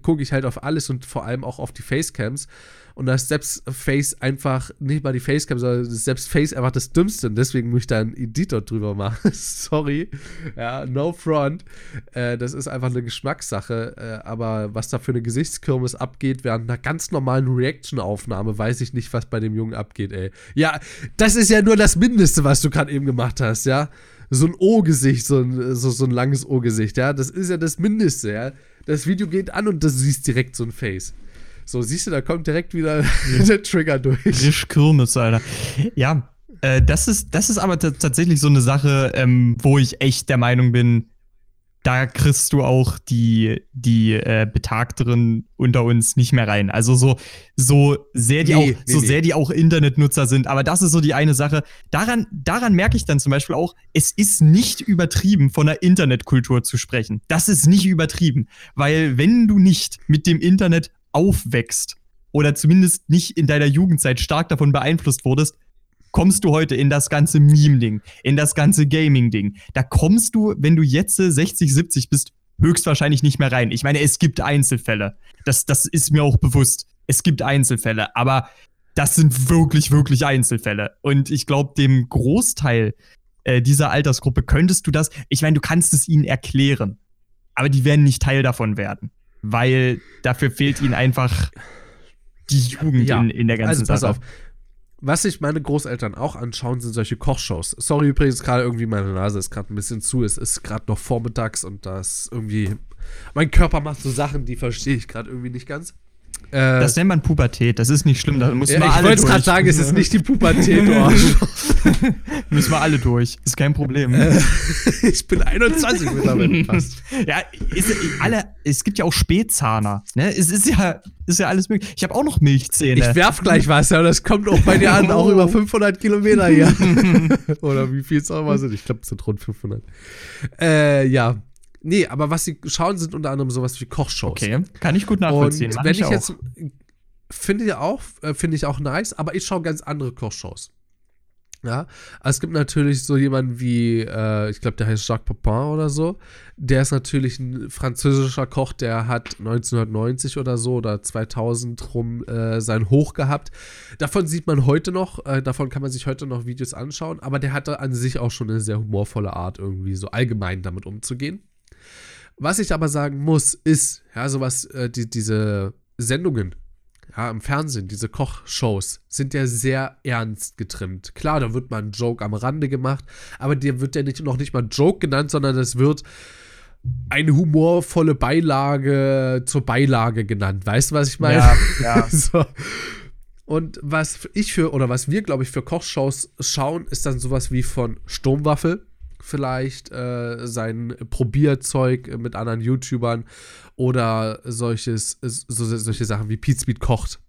gucke ich halt auf alles und vor allem auch auf die Facecams. Und da ist selbst Face einfach, nicht mal die Facecam, sondern selbst Face einfach das Dümmste. Und deswegen muss ich da einen Editor drüber machen. [LAUGHS] Sorry. Ja, no front. Äh, das ist einfach eine Geschmackssache. Äh, aber was da für eine Gesichtskirmes abgeht während einer ganz normalen Reaction-Aufnahme, weiß ich nicht, was bei dem Jungen abgeht, ey. Ja, das ist ja nur das Mindeste, was du gerade eben gemacht hast, ja. So ein O-Gesicht, so ein, so, so ein langes O-Gesicht, ja. Das ist ja das Mindeste, ja. Das Video geht an und du siehst direkt so ein Face. So, siehst du, da kommt direkt wieder [LAUGHS] der Trigger durch. Frisch Kirmes, Alter. Ja, äh, das, ist, das ist aber tatsächlich so eine Sache, ähm, wo ich echt der Meinung bin, da kriegst du auch die, die äh, Betagteren unter uns nicht mehr rein. Also so, so sehr die Nee, auch, nee, so nee. sehr die auch Internetnutzer sind, aber das ist so die eine Sache. Daran, daran merke ich dann zum Beispiel auch, es ist nicht übertrieben, von einer Internetkultur zu sprechen. Das ist nicht übertrieben. Weil wenn du nicht mit dem Internet aufwächst oder zumindest nicht in deiner Jugendzeit stark davon beeinflusst wurdest, kommst du heute in das ganze Meme-Ding, in das ganze Gaming-Ding. Da kommst du, wenn du jetzt 60, 70 bist, höchstwahrscheinlich nicht mehr rein. Ich meine, es gibt Einzelfälle. Das, das ist mir auch bewusst. Es gibt Einzelfälle, aber das sind wirklich, wirklich Einzelfälle. Und ich glaube, dem Großteil äh, dieser Altersgruppe könntest du das, ich meine, du kannst es ihnen erklären, aber die werden nicht Teil davon werden, weil dafür fehlt ihnen einfach die Jugend Ja, in, in der ganzen Also pass Sache. auf. Was sich meine Großeltern auch anschauen, sind solche Kochshows. Sorry übrigens, gerade irgendwie meine Nase ist gerade ein bisschen zu. Es ist gerade noch vormittags und das irgendwie. Mein Körper macht so Sachen, die verstehe ich gerade irgendwie nicht ganz. Äh, Das nennt man Pubertät, das ist nicht schlimm, da müssen ja, ich alle wollte es gerade sagen, es ist nicht die Pubertät. Arschloch. [LAUGHS] Müssen wir alle durch, ist kein Problem. Äh. [LAUGHS] ich bin 21 mittlerweile [LAUGHS] fast. Ja, ist, alle, es gibt ja auch Spätzahner, ne? Es ist ja, ist ja alles möglich. Ich habe auch noch Milchzähne. Ich werf gleich was, ja, das kommt auch bei dir an, auch Oh. über 500 Kilometer hier. Oder wie viel es auch immer sind. Ich glaube, es sind rund 500. Äh, ja. Nee, aber was sie schauen, sind unter anderem sowas wie Kochshows. okay, kann ich gut nachvollziehen. Und wenn ich auch. jetzt finde ich auch, äh, finde ich auch nice, aber ich schaue ganz andere Kochshows. Ja, also es gibt natürlich so jemanden wie, äh, ich glaube, der heißt Jacques Papin oder so. Der ist natürlich ein französischer Koch, der hat 1990 oder so oder 2000 rum äh, sein Hoch gehabt. Davon sieht man heute noch, äh, davon kann man sich heute noch Videos anschauen, aber der hatte an sich auch schon eine sehr humorvolle Art, irgendwie so allgemein damit umzugehen. Was ich aber sagen muss, ist, ja, sowas, äh, die, diese Sendungen, ja, im Fernsehen, diese Kochshows, sind ja sehr ernst getrimmt. Klar, da wird mal ein Joke am Rande gemacht, aber dir wird ja nicht, noch nicht mal Joke genannt, sondern es wird eine humorvolle Beilage zur Beilage genannt. Weißt du, was ich meine? Ja, [LAUGHS] ja. so. Und was ich für, oder was wir, glaube ich, für Kochshows schauen, ist dann sowas wie von Sturmwaffel vielleicht äh, sein Probierzeug mit anderen YouTubern oder solches, so, solche Sachen wie Pete Speed kocht.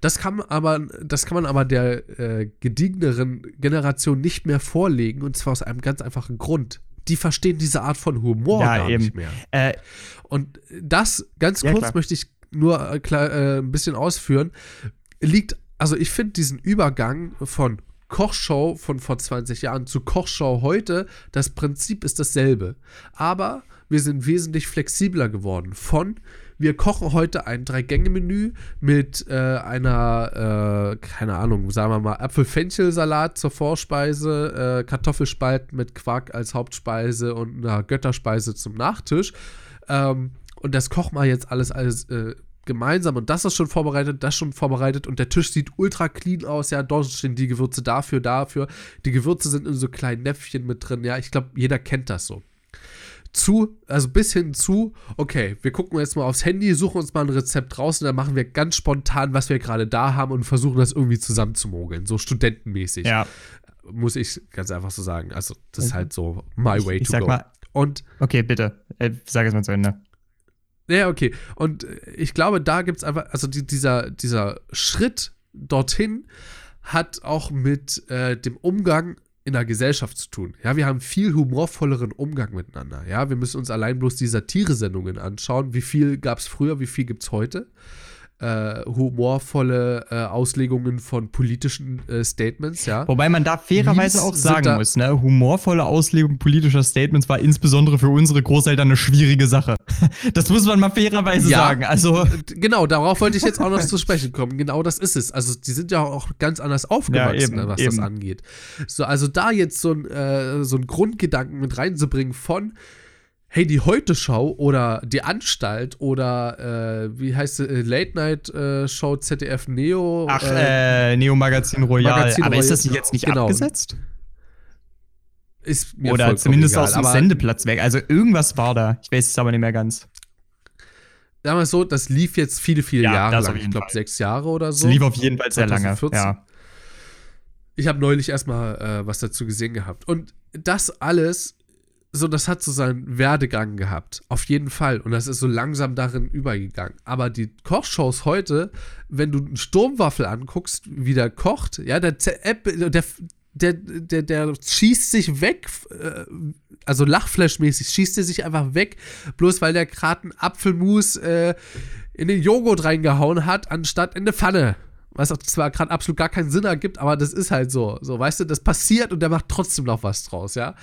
Das kann aber, das kann man aber der äh, gediegeneren Generation nicht mehr vorlegen und zwar aus einem ganz einfachen Grund. Die verstehen diese Art von Humor Ja, gar eben. nicht mehr. Äh, Und das, ganz Ja, kurz klar. möchte ich nur äh, äh, ein bisschen ausführen, liegt, also ich finde diesen Übergang von Kochshow von vor 20 Jahren zu Kochshow heute, das Prinzip ist dasselbe. Aber wir sind wesentlich flexibler geworden. Von wir kochen heute ein Drei-Gänge-Menü mit äh, einer, äh, keine Ahnung, sagen wir mal, Apfel-Fenchel-Salat zur Vorspeise, äh, Kartoffelspalten mit Quark als Hauptspeise und einer Götterspeise zum Nachtisch. Ähm, und das kochen wir jetzt alles alles äh, gemeinsam und das ist schon vorbereitet, das schon vorbereitet und der Tisch sieht ultra clean aus. Ja, dort stehen die Gewürze dafür, dafür. Die Gewürze sind in so kleinen Näpfchen mit drin. Ja, ich glaube, jeder kennt das so. Zu, also bis hin zu, okay, wir gucken jetzt mal aufs Handy, suchen uns mal ein Rezept raus und dann machen wir ganz spontan, was wir gerade da haben und versuchen das irgendwie zusammenzumogeln, so studentenmäßig. ja. Muss ich ganz einfach so sagen. Also, das ist halt so my way Ich, ich to sag go. mal, und okay, bitte. Äh, sag es mal zu Ende. Ja, okay. Und äh, ich glaube, da gibt es einfach, also die, dieser, dieser Schritt dorthin hat auch mit äh, dem Umgang in der Gesellschaft zu tun. Ja, wir haben viel humorvolleren Umgang miteinander. Ja, wir müssen uns allein bloß die Satire-Sendungen anschauen. Wie viel gab es früher, wie viel gibt es heute? Äh, humorvolle äh, Auslegungen von politischen äh, Statements, ja. Wobei man da fairerweise auch sagen muss, ne, humorvolle Auslegung politischer Statements war insbesondere für unsere Großeltern eine schwierige Sache. [LAUGHS] Das muss man mal fairerweise Ja. sagen. Also, Genau, darauf wollte ich jetzt auch noch zu sprechen kommen. Genau das ist es. Also, die sind ja auch ganz anders aufgewachsen, Ja, eben, was das eben. angeht. So, also da jetzt so ein, äh, so ein Grundgedanken mit reinzubringen von, hey, die Heute-Show oder die Anstalt oder äh, wie heißt sie, äh, Late-Night-Show ZDF Neo. ach, äh, Neo Magazin Royal. Magazin aber ist das Royal, jetzt nicht genau. abgesetzt? ist mir Oder zumindest egal. aus dem Sendeplatz weg. Also irgendwas war da. Ich weiß es aber nicht mehr ganz. Sagen wir es so, das lief jetzt viele, viele Ja, Jahre lang. Ich glaube, sechs Jahre oder Es so. lief auf jeden Fall sehr lange. 2014. Ja. Ich habe neulich erstmal äh, was dazu gesehen gehabt. Und das alles, so, das hat so seinen Werdegang gehabt. Auf jeden Fall. Und das ist so langsam darin übergegangen. Aber die Kochshows heute, wenn du einen Sturmwaffel anguckst, wie der kocht, ja, der, der, der, der, der, der schießt sich weg, äh, also Lachflash-mäßig, schießt er sich einfach weg, bloß weil der gerade einen Apfelmus äh, in den Joghurt reingehauen hat, anstatt in eine Pfanne. Was auch zwar gerade absolut gar keinen Sinn ergibt, aber das ist halt so. So, weißt du, das passiert und der macht trotzdem noch was draus, ja.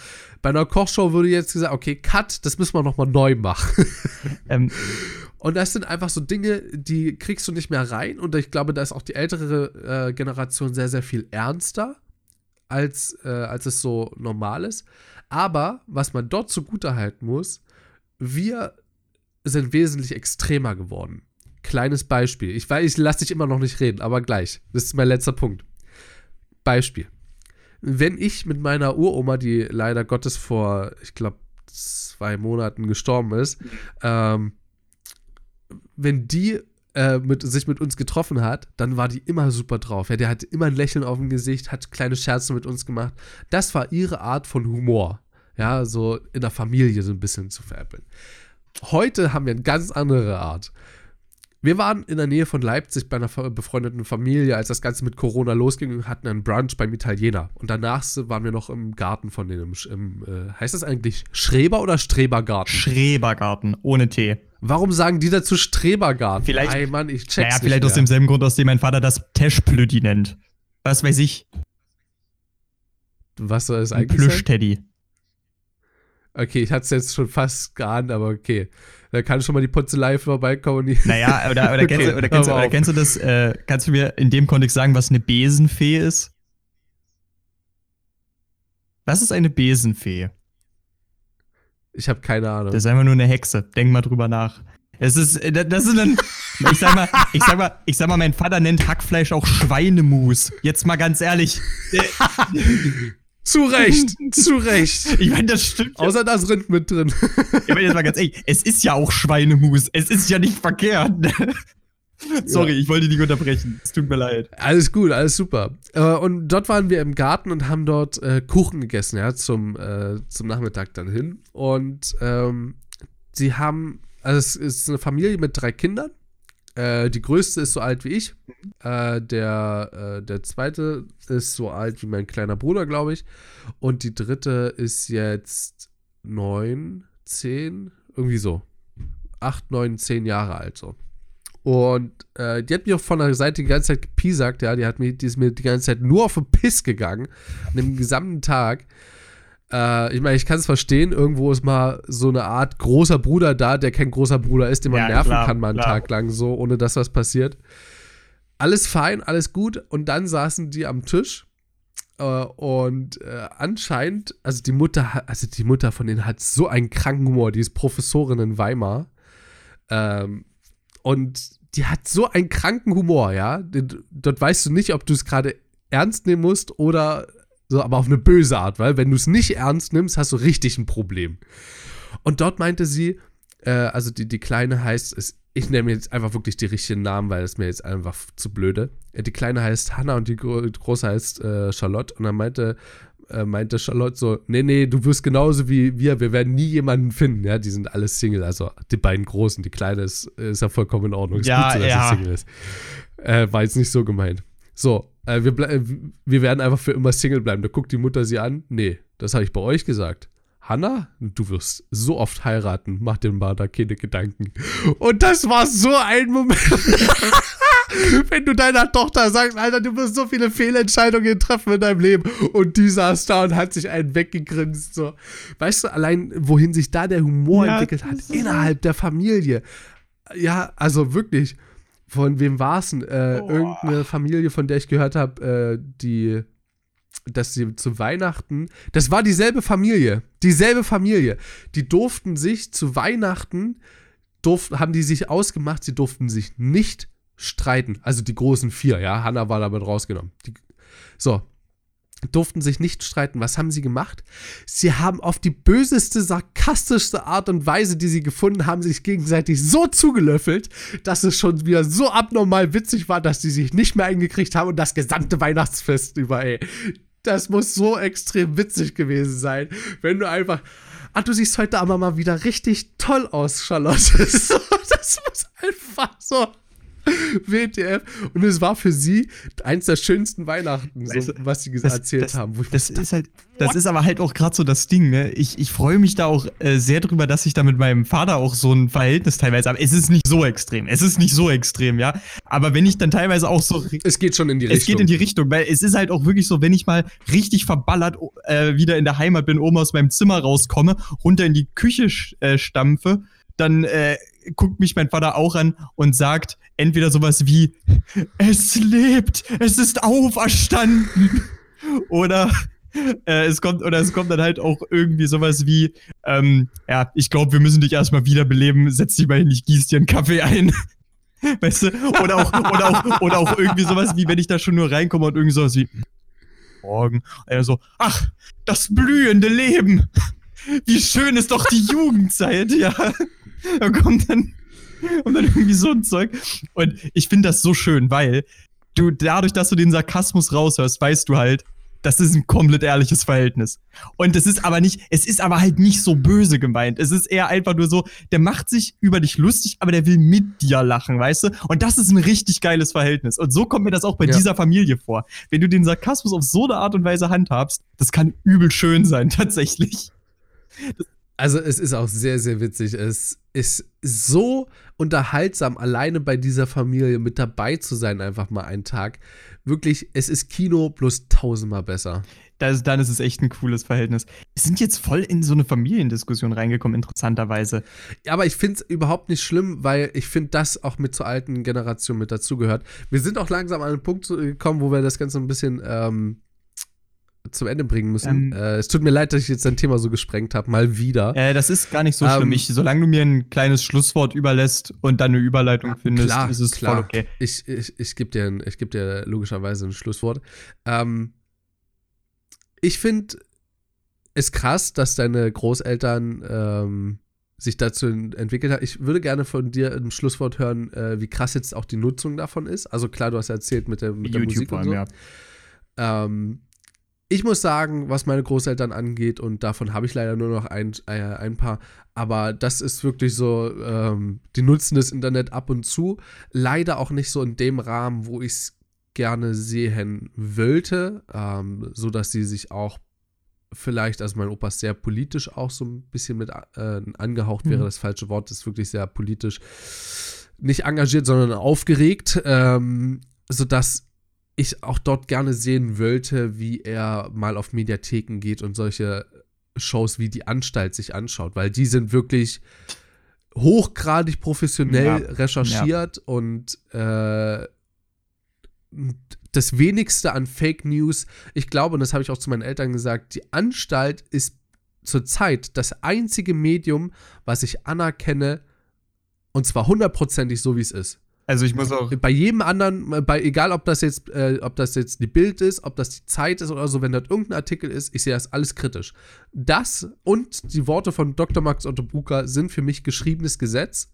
Bei einer Kochshow würde jetzt gesagt, okay, Cut, das müssen wir nochmal neu machen. [LAUGHS] Ähm, Und das sind einfach so Dinge, die kriegst du nicht mehr rein. Und ich glaube, da ist auch die ältere äh, Generation sehr, sehr viel ernster, als, äh, als es so normal ist. Aber was man dort zugutehalten muss, wir sind wesentlich extremer geworden. Kleines Beispiel. Ich weiß, ich lasse dich immer noch nicht reden, aber gleich. Das ist mein letzter Punkt. Beispiel. Wenn ich mit meiner Uroma, die leider Gottes vor, ich glaube, zwei Monaten gestorben ist, ähm, wenn die äh, mit, sich mit uns getroffen hat, dann war die immer super drauf. Ja, der hatte immer ein Lächeln auf dem Gesicht, hat kleine Scherze mit uns gemacht. Das war ihre Art von Humor. Ja, so in der Familie so ein bisschen zu veräppeln. Heute haben wir eine ganz andere Art. Wir waren in der Nähe von Leipzig bei einer befreundeten Familie, als das Ganze mit Corona losging und hatten einen Brunch beim Italiener. Und danach waren wir noch im Garten von denen. Im, äh, heißt das eigentlich Schreber oder Strebergarten? Schrebergarten, ohne T. Warum sagen die dazu Strebergarten? Vielleicht- Ey, Mann, ich check's Naja, nicht vielleicht aus mehr. demselben Grund, aus dem mein Vater das Teschplödi nennt. Was weiß ich. Was soll es Ein eigentlich sein? Plüsch-Teddy. Okay, ich hatte es jetzt schon fast geahnt, aber okay. Da kann schon mal die Potzelei vorbeikommen. Naja, oder, oder, kennst, du, oder, kennst, oder kennst du das? Äh, kannst du mir in dem Kontext sagen, was eine Besenfee ist? Was ist eine Besenfee? Ich habe keine Ahnung. Das ist einfach nur eine Hexe. Denk mal drüber nach. Es ist, äh, da- das ist ein, ich sag mal, ich sag mal, ich sag mal, mein Vater nennt Hackfleisch auch Schweinemus. Jetzt mal ganz ehrlich. [LAUGHS] zu Recht, zu Recht. [LAUGHS] Ich meine, das stimmt. Ja. Außer das Rind mit drin. Ich meine, jetzt mal ganz ehrlich, es ist ja auch Schweinemus. Es ist ja nicht verkehrt. [LAUGHS] Sorry, ich wollte dich nicht unterbrechen. Es tut mir leid. Alles gut, alles super. Äh, und dort waren wir im Garten und haben dort äh, Kuchen gegessen, ja, zum, äh, zum Nachmittag dann hin. Und ähm, sie haben, also es ist eine Familie mit drei Kindern. Äh, die größte ist so alt wie ich. Äh, der, äh, der zweite ist so alt wie mein kleiner Bruder, glaube ich. Und die dritte ist jetzt neun, zehn, irgendwie so. Acht, neun, zehn Jahre alt so. Und äh, die hat mich auch von der Seite die ganze Zeit gepiesackt, ja. Die, hat mir, die ist mir die ganze Zeit nur auf den Piss gegangen. An dem gesamten Tag. Äh, ich meine, ich kann es verstehen, irgendwo ist mal so eine Art großer Bruder da, der kein großer Bruder ist, den man Ja, nerven klar, kann mal einen klar. Tag lang so, ohne dass was passiert. Alles fein, alles gut. Und dann saßen die am Tisch. Äh, und äh, anscheinend, also die Mutter, hat- also die Mutter von denen hat so einen kranken Humor, die ist Professorin in Weimar. Ähm, und die hat so einen kranken Humor, ja. Dort weißt du nicht, ob du es gerade ernst nehmen musst oder so, aber auf eine böse Art, weil wenn du es nicht ernst nimmst, hast du richtig ein Problem. Und dort meinte sie, äh, also die, die Kleine heißt, ich nenne jetzt einfach wirklich die richtigen Namen, weil es mir jetzt einfach zu blöde. Äh, Die Kleine heißt Hannah und die Gro Große heißt äh, Charlotte. Und dann meinte, äh, meinte Charlotte so, nee, nee, du wirst genauso wie wir, wir werden nie jemanden finden. Ja, die sind alle Single, also die beiden Großen. Die Kleine ist, ist ja vollkommen in Ordnung. Ist Ja, gut so, dass ja. sie Single ist. Äh, war jetzt nicht so gemeint. So, äh, wir, äh, wir werden einfach für immer Single bleiben. Da guckt die Mutter sie an. Nee, das habe ich bei euch gesagt. Hanna, du wirst so oft heiraten. Mach dir mal da keine Gedanken. Und das war so ein Moment. [LAUGHS] Wenn du deiner Tochter sagst, Alter, du wirst so viele Fehlentscheidungen treffen in deinem Leben. Und die saß da und hat sich einen weggegrinst. So. Weißt du, allein wohin sich da der Humor Ja, entwickelt hat, innerhalb der Familie. Ja, also wirklich. Von wem war es denn? Äh, Boah. irgendeine Familie, von der ich gehört habe, äh, die, dass sie zu Weihnachten, das war dieselbe Familie, dieselbe Familie. Die durften sich zu Weihnachten, durften, haben die sich ausgemacht, sie durften sich nicht streiten. Also die großen vier, ja, Hannah war damit rausgenommen. Die, so, durften sich nicht streiten. Was haben sie gemacht? Sie haben auf die böseste, sarkastischste Art und Weise, die sie gefunden haben, sich gegenseitig so zugelöffelt, dass es schon wieder so abnormal witzig war, dass sie sich nicht mehr eingekriegt haben und das gesamte Weihnachtsfest über, ey. Das muss so extrem witzig gewesen sein, wenn du einfach. Ah, du siehst heute aber mal wieder richtig toll aus, Charlotte. [LAUGHS] Das muss einfach so. WTF. Und es war für sie eins der schönsten Weihnachten, so, Weißt du, was sie das- erzählt das- haben. Das dachte, ist halt, das ist aber halt auch gerade so das Ding, ne? Ich, ich freue mich da auch äh, sehr drüber, dass ich da mit meinem Vater auch so ein Verhältnis teilweise habe. Es ist nicht so extrem. Es ist nicht so extrem, ja. Aber wenn ich dann teilweise auch so es geht schon in die es Richtung. geht in die Richtung, weil es ist halt auch wirklich so, wenn ich mal richtig verballert äh, wieder in der Heimat bin, oben aus meinem Zimmer rauskomme, runter in die Küche äh, stampfe, dann äh, guckt mich mein Vater auch an und sagt entweder sowas wie, [LAUGHS] es lebt, es ist auferstanden. [LAUGHS] oder äh, es kommt, oder es kommt dann halt auch irgendwie sowas wie, ähm, ja, ich glaube, wir müssen dich erstmal wiederbeleben, setz dich mal hin, ich gieß dir einen Kaffee ein. [LAUGHS] Weißt du? Oder auch, oder auch, oder auch irgendwie sowas wie, wenn ich da schon nur reinkomme und irgendwie sowas wie, morgen. Er so, ach, das blühende Leben. Wie schön ist doch die Jugendzeit, ja. Da kommt dann, kommt dann irgendwie so ein Zeug. Und ich finde das so schön, weil du dadurch, dass du den Sarkasmus raushörst, weißt du halt, das ist ein komplett ehrliches Verhältnis. Und es ist aber nicht, es ist aber halt nicht so böse gemeint. Es ist eher einfach nur so, der macht sich über dich lustig, aber der will mit dir lachen, weißt du? Und das ist ein richtig geiles Verhältnis. Und so kommt mir das auch bei Ja. dieser Familie vor. Wenn du den Sarkasmus auf so eine Art und Weise handhabst, das kann übel schön sein, [LAUGHS] tatsächlich. Also es ist auch sehr, sehr witzig. Es ist so unterhaltsam, alleine bei dieser Familie mit dabei zu sein, einfach mal einen Tag. Wirklich, es ist Kino plus tausendmal besser. Das, dann ist es echt ein cooles Verhältnis. Wir sind jetzt voll in so eine Familiendiskussion reingekommen, interessanterweise. Aber ich finde es überhaupt nicht schlimm, weil ich finde, das auch mit zur alten Generation mit dazugehört. Wir sind auch langsam an einen Punkt gekommen, wo wir das Ganze ein bisschen ähm, zum Ende bringen müssen. Ähm, äh, es tut mir leid, dass ich jetzt dein Thema so gesprengt habe, mal wieder. Äh, das ist gar nicht so schlimm. Ähm, ich, solange du mir ein kleines Schlusswort überlässt und dann eine Überleitung findest, klar, ist es klar. voll okay. Ich, ich, ich gebe dir, geb dir logischerweise ein Schlusswort. Ähm, ich finde es krass, dass deine Großeltern ähm, sich dazu entwickelt haben. Ich würde gerne von dir ein Schlusswort hören, äh, wie krass jetzt auch die Nutzung davon ist. Also klar, du hast erzählt mit der, mit der Musik und so. Ja. Ähm, ich muss sagen, was meine Großeltern angeht, und davon habe ich leider nur noch ein, äh, ein paar, aber das ist wirklich so, ähm, die nutzen das Internet ab und zu. Leider auch nicht so in dem Rahmen, wo ich es gerne sehen wollte, ähm, so dass sie sich auch vielleicht, also mein Opa ist sehr politisch auch so ein bisschen mit äh, angehaucht, wäre mhm. das falsche Wort, ist wirklich sehr politisch, nicht engagiert, sondern aufgeregt, ähm, sodass ich auch dort gerne sehen wollte, wie er mal auf Mediatheken geht und solche Shows wie die Anstalt sich anschaut, weil die sind wirklich hochgradig professionell ja. recherchiert ja. und äh, das wenigste an Fake News. Ich glaube, und das habe ich auch zu meinen Eltern gesagt, die Anstalt ist zurzeit das einzige Medium, was ich anerkenne, und zwar hundertprozentig so, wie es ist. Also ich muss auch. Bei jedem anderen, bei, egal ob das jetzt, äh, ob das jetzt die Bild ist, ob das die Zeit ist oder so, wenn das irgendein Artikel ist, ich sehe das alles kritisch. Das und die Worte von Dr. Max Otto Bucher sind für mich geschriebenes Gesetz,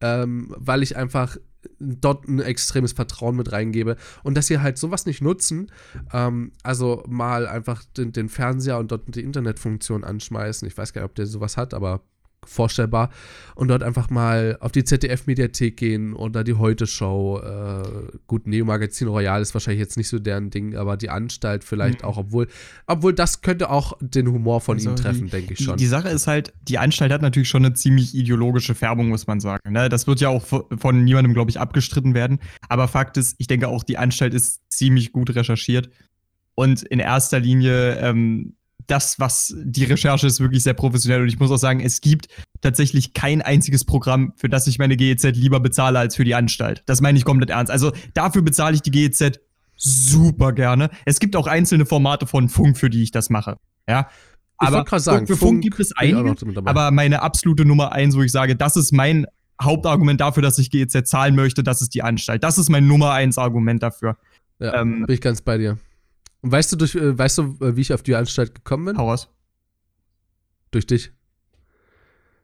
ähm, weil ich einfach dort ein extremes Vertrauen mit reingebe. Und dass sie halt sowas nicht nutzen, ähm, also mal einfach den, den Fernseher und dort die Internetfunktion anschmeißen. Ich weiß gar nicht, ob der sowas hat, aber vorstellbar. Und dort einfach mal auf die ZDF-Mediathek gehen oder die Heute-Show. Äh, gut, Neo Magazin Royal ist wahrscheinlich jetzt nicht so deren Ding, aber die Anstalt vielleicht mhm. auch, obwohl, obwohl das könnte auch den Humor von also ihnen treffen, denke ich schon. Die, die, Sache ist halt, die Anstalt hat natürlich schon eine ziemlich ideologische Färbung, muss man sagen. Ne? Das wird ja auch von niemandem, glaube ich, abgestritten werden. Aber Fakt ist, ich denke auch, die Anstalt ist ziemlich gut recherchiert. Und in erster Linie ähm, das, was die Recherche ist, wirklich sehr professionell. Und ich muss auch sagen, es gibt tatsächlich kein einziges Programm, für das ich meine GEZ lieber bezahle als für die Anstalt. Das meine ich komplett ernst. Also dafür bezahle ich die GEZ super gerne. Es gibt auch einzelne Formate von Funk, für die ich das mache. Ja. Ich aber gerade sagen, für Funk, Funk gibt es einige, aber meine absolute Nummer eins, wo ich sage, das ist mein Hauptargument dafür, dass ich GEZ zahlen möchte, das ist die Anstalt. Das ist mein Nummer eins Argument dafür. Ja, ähm, bin ich ganz bei dir. Und weißt du, durch, äh, weißt du, äh, wie ich auf die Anstalt gekommen bin? Hau raus. Durch dich.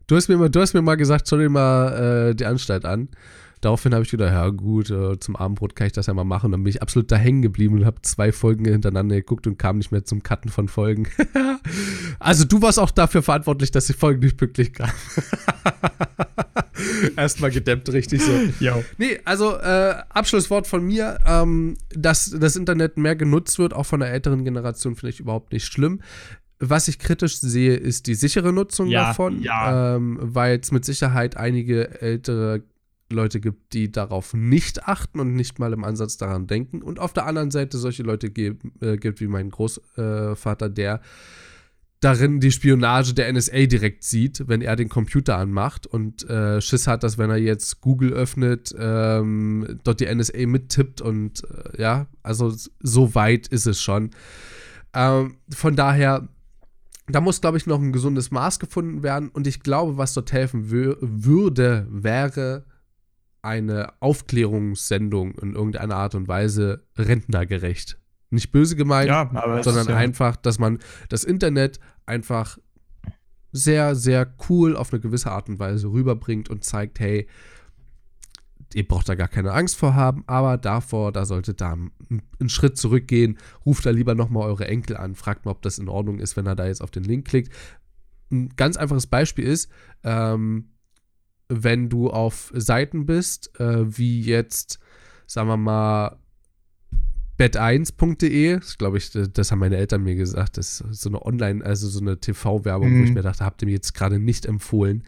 Du hast mir mal, du hast mir mal gesagt, schau dir mal äh, die Anstalt an. Daraufhin habe ich gedacht, ja gut, äh, zum Abendbrot kann ich das ja mal machen. Und dann bin ich absolut da hängen geblieben und habe zwei Folgen hintereinander geguckt und kam nicht mehr zum Cutten von Folgen. [LAUGHS] also du warst auch dafür verantwortlich, dass die Folgen nicht pünktlich kamen. [LAUGHS] [LAUGHS] Erstmal gedämmt, richtig so. Jo. Nee, also äh, Abschlusswort von mir, ähm, dass das Internet mehr genutzt wird, auch von der älteren Generation, finde ich überhaupt nicht schlimm. Was ich kritisch sehe, ist die sichere Nutzung ja, davon, ja. ähm, weil es mit Sicherheit einige ältere Leute gibt, die darauf nicht achten und nicht mal im Ansatz daran denken. Und auf der anderen Seite solche Leute gibt, äh, gibt wie mein Großvater, der darin die Spionage der NSA direkt sieht, wenn er den Computer anmacht und äh, Schiss hat, dass wenn er jetzt Google öffnet, ähm, dort die NSA mittippt und äh, ja, also so weit ist es schon. Ähm, von daher, da muss, glaube ich, noch ein gesundes Maß gefunden werden und ich glaube, was dort helfen würde, wäre eine Aufklärungssendung in irgendeiner Art und Weise rentnergerecht. Nicht böse gemeint, ja, sondern ja einfach, dass man das Internet einfach sehr, sehr cool auf eine gewisse Art und Weise rüberbringt und zeigt, hey, ihr braucht da gar keine Angst vor haben, aber davor, da solltet da einen Schritt zurückgehen, ruft da lieber nochmal eure Enkel an, fragt mal, ob das in Ordnung ist, wenn er da jetzt auf den Link klickt. Ein ganz einfaches Beispiel ist, ähm, wenn du auf Seiten bist, äh, wie jetzt, sagen wir mal, bett1.de, glaube ich, das haben meine Eltern mir gesagt, das ist so eine Online, also so eine TV-Werbung, Mhm. wo ich mir dachte, habt ihr mir jetzt gerade nicht empfohlen.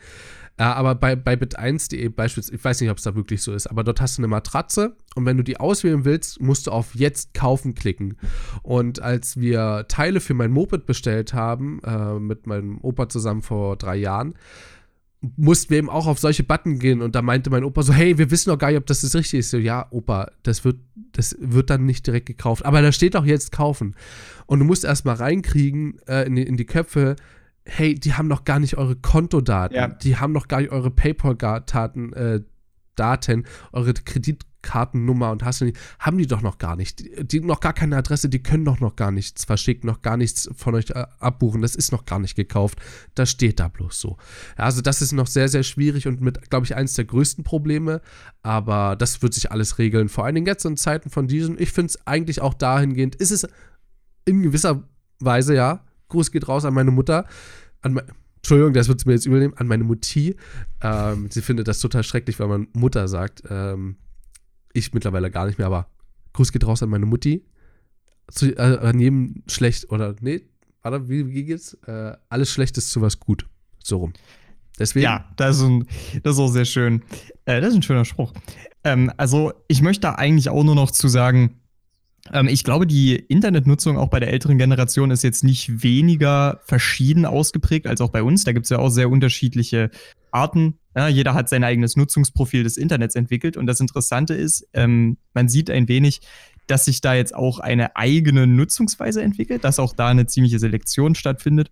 Aber bei, bei bit1.de beispielsweise, ich weiß nicht, ob es da wirklich so ist, aber dort hast du eine Matratze und wenn du die auswählen willst, musst du auf Jetzt kaufen klicken. Und als wir Teile für mein Moped bestellt haben, äh, mit meinem Opa zusammen vor drei Jahren, mussten wir eben auch auf solche Button gehen und da meinte mein Opa so, hey, wir wissen doch gar nicht, ob das das richtig ist. So, ja, Opa, das wird, das wird dann nicht direkt gekauft. Aber da steht doch jetzt kaufen. Und du musst erstmal reinkriegen äh, in, die, in die Köpfe, hey, die haben noch gar nicht eure Kontodaten, Ja. die haben noch gar nicht eure PayPal-Daten, äh, Daten, eure Kreditkartennummer und hast du nicht, haben die doch noch gar nicht. Die, die noch gar keine Adresse, die können doch noch gar nichts verschicken, noch gar nichts von euch äh, abbuchen. Das ist noch gar nicht gekauft. Das steht da bloß so. Also das ist noch sehr, sehr schwierig und mit, glaube ich, eines der größten Probleme. Aber das wird sich alles regeln. Vor allen Dingen jetzt in Zeiten von diesem. Ich finde es eigentlich auch dahingehend, ist es in gewisser Weise, ja, Gruß geht raus an meine Mutter, an mein, Entschuldigung, das wird es mir jetzt übernehmen, an meine Mutti. Ähm, sie findet das total schrecklich, wenn man Mutter sagt. Ähm, ich mittlerweile gar nicht mehr, aber Gruß geht raus an meine Mutti. Zu, äh, an jedem schlecht, oder nee, warte, wie, wie geht's? Äh, alles schlecht ist zu was gut. So rum. Deswegen. Ja, das ist, ein, das ist auch sehr schön. Äh, das ist ein schöner Spruch. Ähm, also, ich möchte da eigentlich auch nur noch zu sagen, ähm, ich glaube, die Internetnutzung auch bei der älteren Generation ist jetzt nicht weniger verschieden ausgeprägt als auch bei uns. Da gibt es ja auch sehr unterschiedliche Arten. Ja, jeder hat sein eigenes Nutzungsprofil des Internets entwickelt. Und das Interessante ist, ähm, man sieht ein wenig, dass sich da jetzt auch eine eigene Nutzungsweise entwickelt, dass auch da eine ziemliche Selektion stattfindet.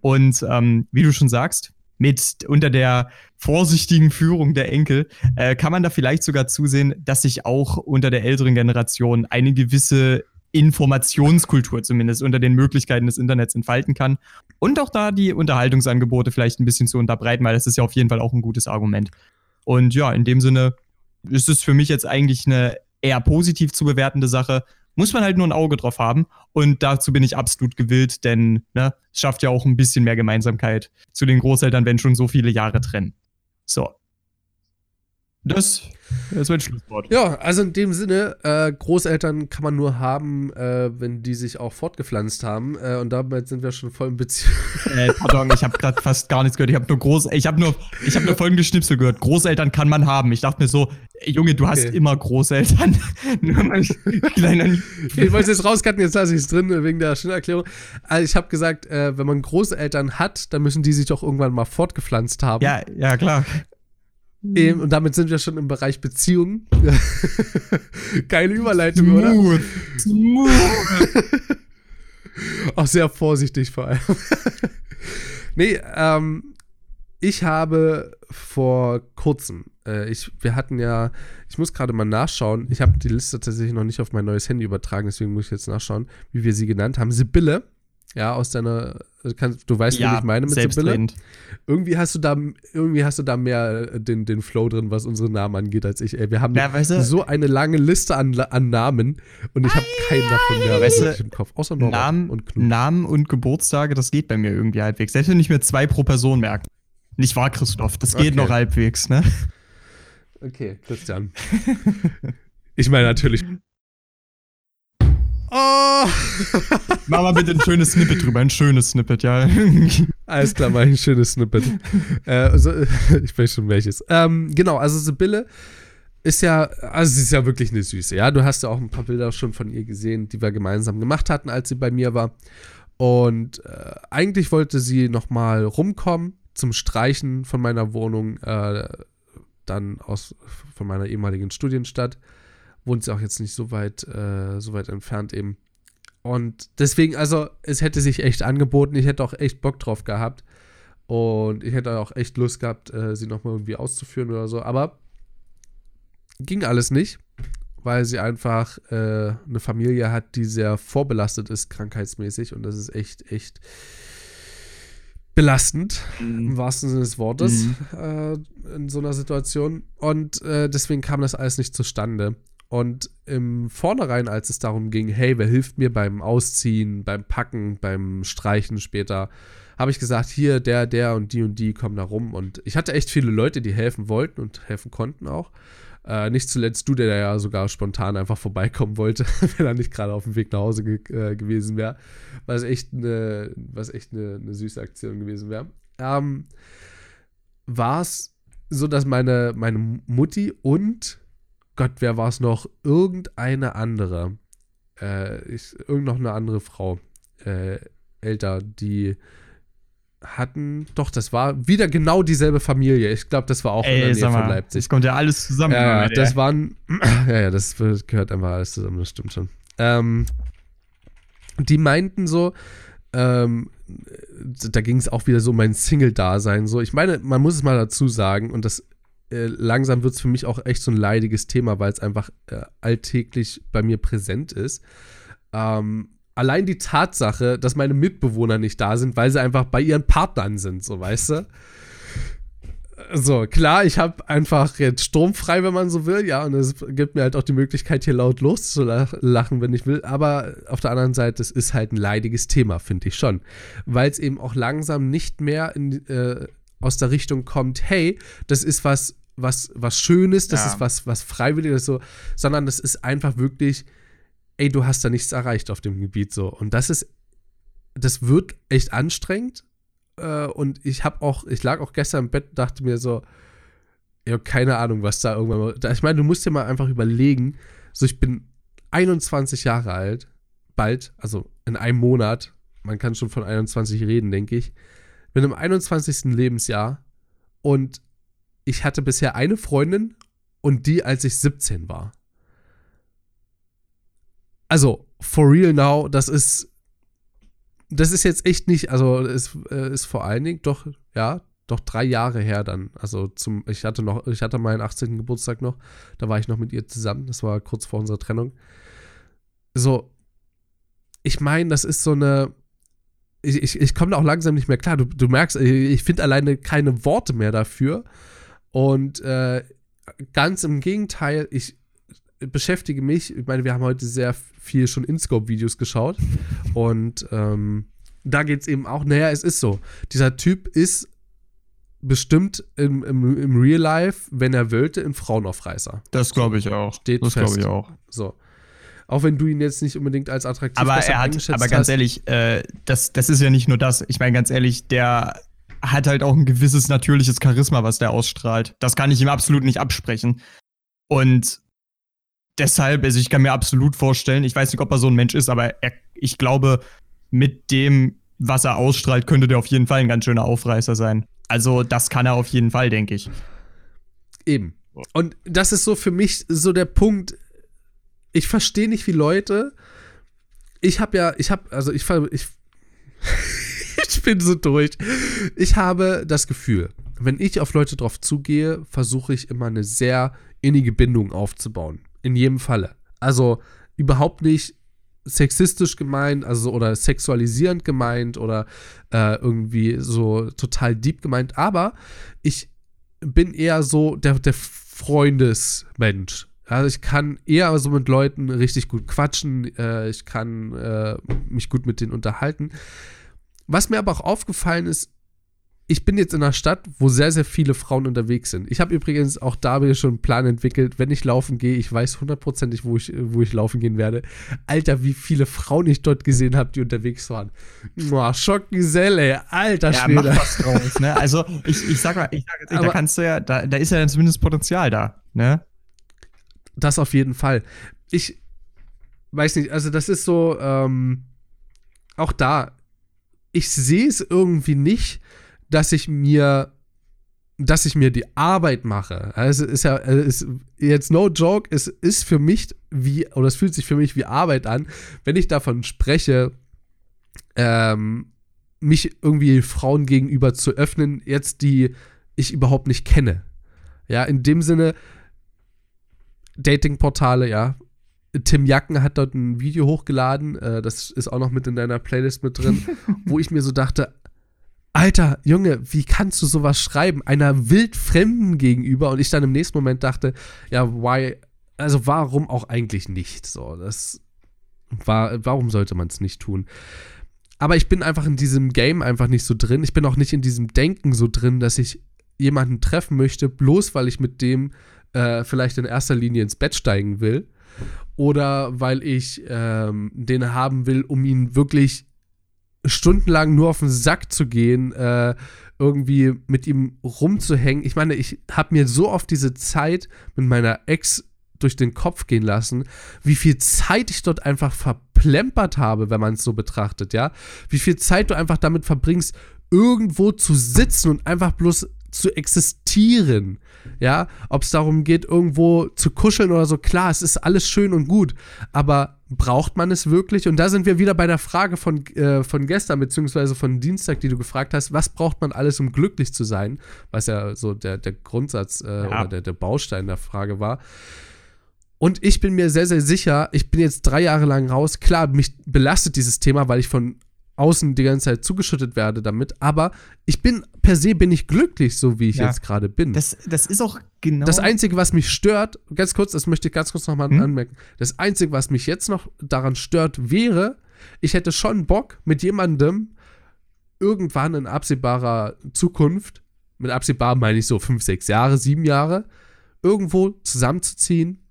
Und ähm, wie du schon sagst, mit unter der vorsichtigen Führung der Enkel äh, kann man da vielleicht sogar zusehen, dass sich auch unter der älteren Generation eine gewisse Informationskultur zumindest unter den Möglichkeiten des Internets entfalten kann und auch da die Unterhaltungsangebote vielleicht ein bisschen zu unterbreiten, weil das ist ja auf jeden Fall auch ein gutes Argument. Und ja, in dem Sinne ist es für mich jetzt eigentlich eine eher positiv zu bewertende Sache. Muss man halt nur ein Auge drauf haben. Und dazu bin ich absolut gewillt, denn ne, es schafft ja auch ein bisschen mehr Gemeinsamkeit zu den Großeltern, wenn schon so viele Jahre trennen. So. Das, das ist mein Schlusswort. Ja, also in dem Sinne, äh, Großeltern kann man nur haben, äh, wenn die sich auch fortgepflanzt haben. Äh, und damit sind wir schon voll in Beziehung. Äh, pardon, ich habe gerade fast gar nichts gehört. Ich habe nur Groß, ich habe nur, ich habe nur folgendes Schnipsel gehört. Großeltern kann man haben. Ich dachte mir so, Junge, du hast Okay. immer Großeltern. [LAUGHS] nur kleiner. ich wollte es jetzt rauscutten, jetzt lasse ich es drin, wegen der Schnellerklärung. Also ich habe gesagt, äh, wenn man Großeltern hat, dann müssen die sich doch irgendwann mal fortgepflanzt haben. Ja, ja klar. Ähm, und damit sind wir schon im Bereich Beziehungen. [LAUGHS] Geile Überleitung, oder? Smooth. Smooth. [LAUGHS] Auch sehr vorsichtig vor allem. [LAUGHS] nee, ähm, ich habe vor kurzem, äh, ich, wir hatten ja, ich muss gerade mal nachschauen, ich habe die Liste tatsächlich noch nicht auf mein neues Handy übertragen, deswegen muss ich jetzt nachschauen, wie wir sie genannt haben. Sibylle, ja, aus deiner, kannst, du weißt, wen ich meine mit Sibylle. Irgendwie hast du da, irgendwie hast du da mehr äh, den, den Flow drin, was unsere Namen angeht, als ich. Ey, wir haben Ja, weißt du- so eine lange Liste an, an Namen und ich habe keinen davon mehr Weißt du, im Kopf, außer Norbert Namen, und Knut. Namen und Geburtstage, das geht bei mir irgendwie halbwegs. Selbst wenn ich mir zwei pro Person merke. Nicht wahr, Christoph? Das geht Okay. noch halbwegs, ne? Okay, Christian. ich meine natürlich. Oh! Mach mal bitte ein schönes Snippet drüber, ein schönes Snippet, ja. Alles klar, mal ein schönes Snippet. äh, also, [LAUGHS] ich weiß schon welches. Ähm, genau, also Sibylle ist ja, also sie ist ja wirklich eine Süße, ja. Du hast ja auch ein paar Bilder schon von ihr gesehen, die wir gemeinsam gemacht hatten, als sie bei mir war. Und äh, eigentlich wollte sie nochmal rumkommen zum Streichen von meiner Wohnung, äh, dann aus, von meiner ehemaligen Studienstadt. Wohnt sie auch jetzt nicht so weit, äh, so weit entfernt eben. Und deswegen, also, es hätte sich echt angeboten. Ich hätte auch echt Bock drauf gehabt. Und ich hätte auch echt Lust gehabt, äh, sie nochmal irgendwie auszuführen oder so. Aber ging alles nicht, weil sie einfach äh, eine Familie hat, die sehr vorbelastet ist, krankheitsmäßig. Und das ist echt, echt belastend, im wahrsten Sinne des Wortes, äh, in so einer Situation. Und äh, deswegen kam das alles nicht zustande. Und im Vornherein, als es darum ging, hey, wer hilft mir beim Ausziehen, beim Packen, beim Streichen später, habe ich gesagt, hier, der, der und die und die kommen da rum. Und ich hatte echt viele Leute, die helfen wollten und helfen konnten auch. Äh, nicht zuletzt du, der ja sogar spontan einfach vorbeikommen wollte, [LAUGHS] wenn er nicht gerade auf dem Weg nach Hause ge äh, gewesen wäre. Was echt eine, was echt eine, eine süße Aktion gewesen wäre. Ähm, war es so, dass meine, meine Mutti und Gott, wer war es noch? Irgendeine andere. Äh, ich, irgend noch eine andere Frau. Äh, älter, die hatten, doch, das war wieder genau dieselbe Familie. Ich glaube, das war auch Ey, in der Nähe mal, von Leipzig. Das kommt ja alles zusammen. Ja, damit, das ey. waren, [CLEARS THROAT] ja, ja, das gehört einfach alles zusammen, das stimmt schon. Ähm, die meinten so, ähm, da ging es auch wieder so um mein Single-Dasein. So, ich meine, man muss es mal dazu sagen, und das äh, langsam wird es für mich auch echt so ein leidiges Thema, weil es einfach äh, alltäglich bei mir präsent ist. Ähm, allein die Tatsache, dass meine Mitbewohner nicht da sind, weil sie einfach bei ihren Partnern sind, so weißt du. So, klar, ich habe einfach jetzt stromfrei, wenn man so will, ja, und es gibt mir halt auch die Möglichkeit, hier laut loszulachen, wenn ich will. Aber auf der anderen Seite, es ist halt ein leidiges Thema, finde ich schon. Weil es eben auch langsam nicht mehr in, äh, aus der Richtung kommt, hey, das ist was, was, was Schönes, das ja. ist was, was Freiwilliges, so, sondern das ist einfach wirklich ey, du hast da nichts erreicht auf dem Gebiet so. Und das ist, das wird echt anstrengend. Äh, und ich habe auch, ich lag auch gestern im Bett und dachte mir so, ja, keine Ahnung, was da irgendwann mal. Da, ich meine, du musst dir mal einfach überlegen, so ich bin 21 Jahre alt, bald, also in einem Monat, man kann schon von 21 reden, denke ich. Bin im 21. Lebensjahr und ich hatte bisher eine Freundin und die, als ich 17 war also for real now, das ist, das ist jetzt echt nicht, also ist, äh, ist vor allen Dingen doch, ja, doch drei Jahre her dann. Also zum, ich hatte noch, ich hatte meinen 18. Geburtstag noch, da war ich noch mit ihr zusammen, das war kurz vor unserer Trennung. So, ich meine, das ist so eine, ich, ich, ich komme da auch langsam nicht mehr klar. Du, du merkst, ich finde alleine keine Worte mehr dafür. Und äh, ganz im Gegenteil, ich, beschäftige mich, ich meine, wir haben heute sehr viel schon InScope-Videos geschaut und ähm, da geht es eben auch, naja, es ist so, dieser Typ ist bestimmt im, im, im Real Life, wenn er wollte, ein Frauenaufreißer. Das glaube ich auch. Steht das glaube ich auch. So. Auch wenn du ihn jetzt nicht unbedingt als attraktiv aber er hat, Aber ganz hast. ehrlich, äh, das, das ist ja nicht nur das. Ich meine, ganz ehrlich, der hat halt auch ein gewisses natürliches Charisma, was der ausstrahlt. Das kann ich ihm absolut nicht absprechen. Und deshalb, also ich kann mir absolut vorstellen, ich weiß nicht, ob er so ein Mensch ist, aber er, ich glaube, mit dem, was er ausstrahlt, könnte der auf jeden Fall ein ganz schöner Aufreißer sein. Also, das kann er auf jeden Fall, denke ich. Eben. Und das ist so für mich so der Punkt. Ich verstehe nicht, wie Leute. Ich habe ja, ich habe, also ich, ich, [LAUGHS] ich bin so durch. Ich habe das Gefühl, wenn ich auf Leute drauf zugehe, versuche ich immer eine sehr innige Bindung aufzubauen. In jedem Falle. Also überhaupt nicht sexistisch gemeint, also oder sexualisierend gemeint oder äh, irgendwie so total deep gemeint, aber ich bin eher so der, der Freundesmensch. Also ich kann eher so mit Leuten richtig gut quatschen, äh, ich kann äh, mich gut mit denen unterhalten. Was mir aber auch aufgefallen ist, ich bin jetzt in einer Stadt, wo sehr, sehr viele Frauen unterwegs sind. Ich habe übrigens auch da wieder schon einen Plan entwickelt. Wenn ich laufen gehe, ich weiß hundertprozentig, wo ich, wo ich laufen gehen werde. Alter, wie viele Frauen ich dort gesehen habe, die unterwegs waren. Boah, Schockgeselle, alter ja, Schwede. Mach was draus, ne? Also, ich, ich sag mal, ich sag jetzt da kannst du ja, da, da ist ja zumindest Potenzial da, ne? Das auf jeden Fall. Ich weiß nicht, also das ist so, ähm, auch da, ich sehe es irgendwie nicht, dass ich mir dass ich mir die Arbeit mache. Also ist ja ist jetzt no joke, es ist für mich wie oder es fühlt sich für mich wie Arbeit an, wenn ich davon spreche, ähm, mich irgendwie Frauen gegenüber zu öffnen, jetzt die ich überhaupt nicht kenne. Ja, in dem Sinne Datingportale, ja. Tim Jacken hat dort ein Video hochgeladen, äh, das ist auch noch mit in deiner Playlist mit drin, [LAUGHS] wo ich mir so dachte, Alter, Junge, wie kannst du sowas schreiben? Einer wildfremden gegenüber und ich dann im nächsten Moment dachte, ja, why, also warum auch eigentlich nicht? So, das war, warum sollte man es nicht tun? Aber ich bin einfach in diesem Game einfach nicht so drin. Ich bin auch nicht in diesem Denken so drin, dass ich jemanden treffen möchte, bloß weil ich mit dem äh, vielleicht in erster Linie ins Bett steigen will oder weil ich ähm, den haben will, um ihn wirklich stundenlang nur auf den Sack zu gehen, äh, irgendwie mit ihm rumzuhängen. Ich meine, ich habe mir so oft diese Zeit mit meiner Ex durch den Kopf gehen lassen, wie viel Zeit ich dort einfach verplempert habe, wenn man es so betrachtet, ja. Wie viel Zeit du einfach damit verbringst, irgendwo zu sitzen und einfach bloß zu existieren. Ja, ob es darum geht, irgendwo zu kuscheln oder so, klar, es ist alles schön und gut, aber braucht man es wirklich? Und da sind wir wieder bei der Frage von, äh, von gestern, beziehungsweise von Dienstag, die du gefragt hast, was braucht man alles, um glücklich zu sein? Was ja so der, der Grundsatz äh, ja. oder der, der Baustein der Frage war. Und ich bin mir sehr, sehr sicher, ich bin jetzt drei Jahre lang raus. Klar, mich belastet dieses Thema, weil ich von außen die ganze Zeit zugeschüttet werde damit, aber ich bin per se bin ich glücklich, so wie ich ja. jetzt gerade bin. Das, das ist auch genau. Das Einzige, was mich stört, ganz kurz, das möchte ich ganz kurz nochmal hm? anmerken, das Einzige, was mich jetzt noch daran stört, wäre, ich hätte schon Bock, mit jemandem irgendwann in absehbarer Zukunft, mit absehbar meine ich so fünf, sechs Jahre, sieben Jahre, irgendwo zusammenzuziehen,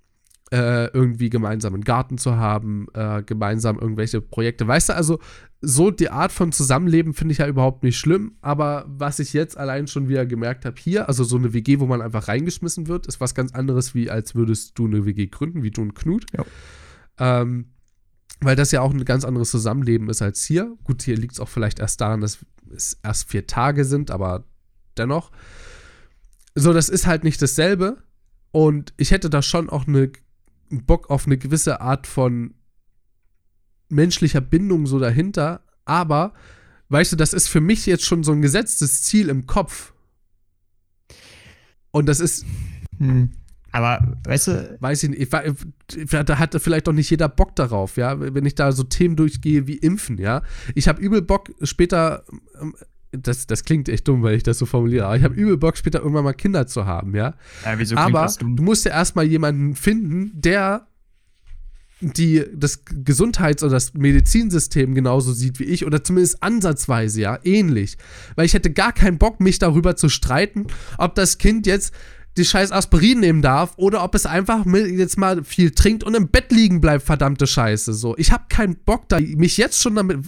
äh, irgendwie gemeinsam einen Garten zu haben, äh, gemeinsam irgendwelche Projekte. Weißt du, also so die Art von Zusammenleben finde ich ja überhaupt nicht schlimm, aber was ich jetzt allein schon wieder gemerkt habe hier, also so eine WG, wo man einfach reingeschmissen wird, ist was ganz anderes, wie als würdest du eine WG gründen, wie du und Knut. Ja. Ähm, weil das ja auch ein ganz anderes Zusammenleben ist als hier. Gut, hier liegt es auch vielleicht erst daran, dass es erst vier Tage sind, aber dennoch. So, das ist halt nicht dasselbe. Und ich hätte da schon auch eine Bock auf eine gewisse Art von menschlicher Bindung so dahinter, aber weißt du, das ist für mich jetzt schon so ein gesetztes Ziel im Kopf. Und das ist. Hm. Aber, weißt du. Weiß ich nicht, da hatte vielleicht auch nicht jeder Bock darauf, ja. Wenn ich da so Themen durchgehe wie Impfen, ja. Ich habe übel Bock später ähm, das, das klingt echt dumm, weil ich das so formuliere, aber ich habe übel Bock, später irgendwann mal Kinder zu haben, ja. ja wieso aber das dumm? du musst ja erstmal jemanden finden, der die das Gesundheits- oder das Medizinsystem genauso sieht wie ich oder zumindest ansatzweise ja ähnlich, weil ich hätte gar keinen Bock mich darüber zu streiten, ob das Kind jetzt die scheiß Aspirin nehmen darf oder ob es einfach jetzt mal viel trinkt und im Bett liegen bleibt, verdammte Scheiße. So, ich habe keinen Bock da, mich jetzt schon damit,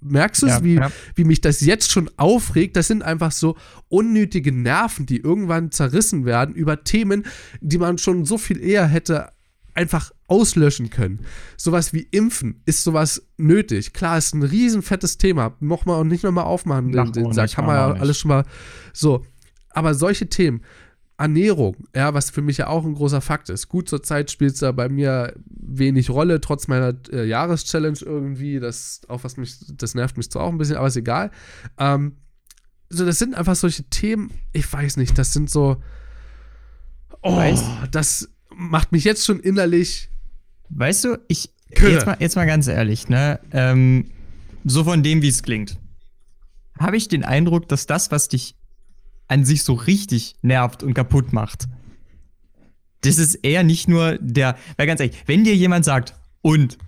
merkst du es, ja, wie, ja. wie mich das jetzt schon aufregt? Das sind einfach so unnötige Nerven, die irgendwann zerrissen werden über Themen, die man schon so viel eher hätte einfach auslöschen können. Sowas wie Impfen ist sowas nötig. Klar, ist ein riesen fettes Thema. Nochmal und nicht nochmal aufmachen. Den, den, den kann man ja alles schon mal so. Aber solche Themen, Ernährung, ja, was für mich ja auch ein großer Fakt ist. Gut, zurzeit spielt es da bei mir wenig Rolle, trotz meiner äh, Jahreschallenge irgendwie. Das, auch was mich, das nervt mich zwar auch ein bisschen, aber ist egal. Ähm, so, das sind einfach solche Themen, ich weiß nicht, das sind so. Oh, weißt, das macht mich jetzt schon innerlich. Weißt du, ich. Jetzt mal, jetzt mal ganz ehrlich, ne? Ähm, so von dem, wie es klingt. Habe ich den Eindruck, dass das, was dich an sich so richtig nervt und kaputt macht. Das ist eher nicht nur der, weil ganz ehrlich, wenn dir jemand sagt, und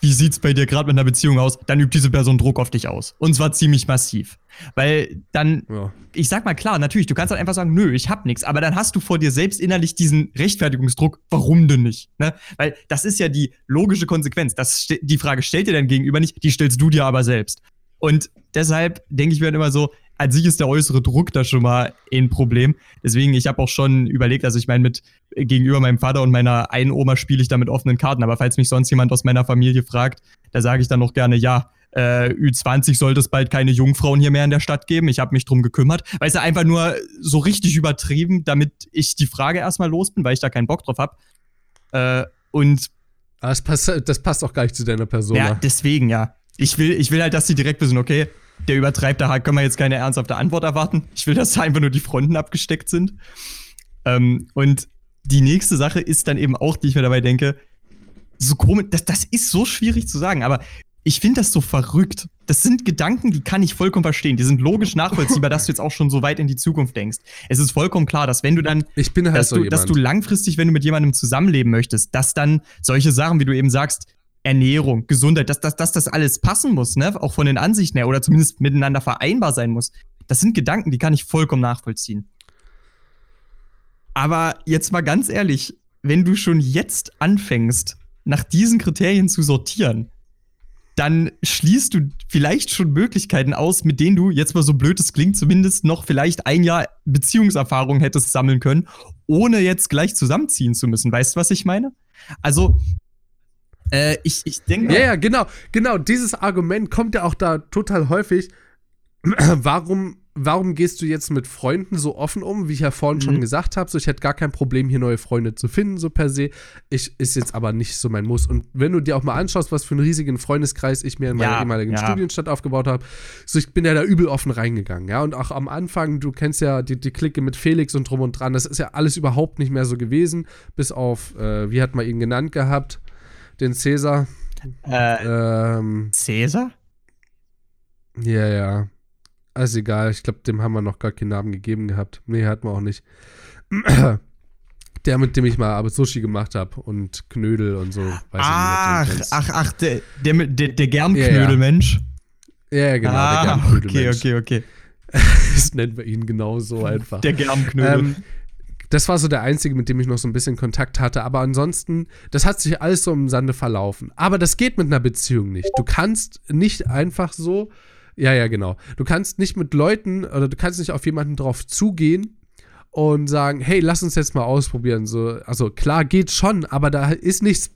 wie sieht's bei dir gerade mit einer Beziehung aus, dann übt diese Person Druck auf dich aus. Und zwar ziemlich massiv. Weil dann, ja. ich sag mal klar, natürlich, du kannst halt einfach sagen, nö, ich hab nichts, aber dann hast du vor dir selbst innerlich diesen Rechtfertigungsdruck, warum denn nicht? Ne? Weil das ist ja die logische Konsequenz. Das, die Frage stellt dir dein Gegenüber nicht, die stellst du dir aber selbst. Und deshalb denke ich mir immer so, an sich ist der äußere Druck da schon mal ein Problem. Deswegen, ich habe auch schon überlegt, also ich meine, mit gegenüber meinem Vater und meiner einen Oma spiele ich da mit offenen Karten. Aber falls mich sonst jemand aus meiner Familie fragt, da sage ich dann noch gerne, ja, äh, Ü20 sollte es bald keine Jungfrauen hier mehr in der Stadt geben. Ich habe mich drum gekümmert. Weil es ja einfach nur so richtig übertrieben, damit ich die Frage erstmal los bin, weil ich da keinen Bock drauf habe. Äh, und. das passt, das passt auch gar nicht zu deiner Person. Ja, deswegen, ja. Ich will, ich will halt, dass sie direkt wissen, okay, der übertreibt, da können wir jetzt keine ernsthafte Antwort erwarten. Ich will, dass da einfach nur die Fronten abgesteckt sind. Ähm, und die nächste Sache ist dann eben auch, die ich mir dabei denke, so komisch, das, das ist so schwierig zu sagen, aber ich finde das so verrückt. Das sind Gedanken, die kann ich vollkommen verstehen. Die sind logisch nachvollziehbar, dass du jetzt auch schon so weit in die Zukunft denkst. Es ist vollkommen klar, dass wenn du dann, ich bin halt dass, so du, dass du langfristig, wenn du mit jemandem zusammenleben möchtest, dass dann solche Sachen, wie du eben sagst, Ernährung, Gesundheit, dass, dass, dass das alles passen muss, ne? Auch von den Ansichten her oder zumindest miteinander vereinbar sein muss. Das sind Gedanken, die kann ich vollkommen nachvollziehen. Aber jetzt mal ganz ehrlich, wenn du schon jetzt anfängst, nach diesen Kriterien zu sortieren, dann schließt du vielleicht schon Möglichkeiten aus, mit denen du, jetzt mal so blöd es klingt, zumindest noch vielleicht ein Jahr Beziehungserfahrung hättest sammeln können, ohne jetzt gleich zusammenziehen zu müssen. Weißt du, was ich meine? Also, äh, ich, ich denke. Ja, ja, genau, genau. Dieses Argument kommt ja auch da total häufig. [CLEARS THROAT] Warum warum gehst du jetzt mit Freunden so offen um, wie ich ja vorhin mhm. schon gesagt habe? So, ich hätte gar kein Problem, hier neue Freunde zu finden, so per se. Ich, ist jetzt aber nicht so mein Muss. Und wenn du dir auch mal anschaust, was für einen riesigen Freundeskreis ich mir in meiner ja, ehemaligen ja. Studienstadt aufgebaut habe, so ich bin ja da übel offen reingegangen, ja. Und auch am Anfang, du kennst ja die, die Clique mit Felix und drum und dran, das ist ja alles überhaupt nicht mehr so gewesen, bis auf, äh, wie hat man ihn genannt gehabt? Den Cäsar. Äh, ähm, Cäsar? Ja, ja. Also egal, ich glaube, dem haben wir noch gar keinen Namen gegeben gehabt. Nee, hatten wir auch nicht. Der, mit dem ich mal aber Sushi gemacht habe und Knödel und so. ach, nicht, ach, ach, der, der, der, der Germknödelmensch. Ja, ja. ja, genau, ah, der Germknödelmensch. Okay, okay, okay. [LAUGHS] das nennen wir ihn genau so einfach. Der Germknödel. Ähm, das war so der einzige, mit dem ich noch so ein bisschen Kontakt hatte. Aber ansonsten, das hat sich alles so im Sande verlaufen. Aber das geht mit einer Beziehung nicht. Du kannst nicht einfach so ja, ja, genau. Du kannst nicht mit Leuten oder du kannst nicht auf jemanden drauf zugehen und sagen, hey, lass uns jetzt mal ausprobieren. So, also klar, geht schon, aber da ist nichts.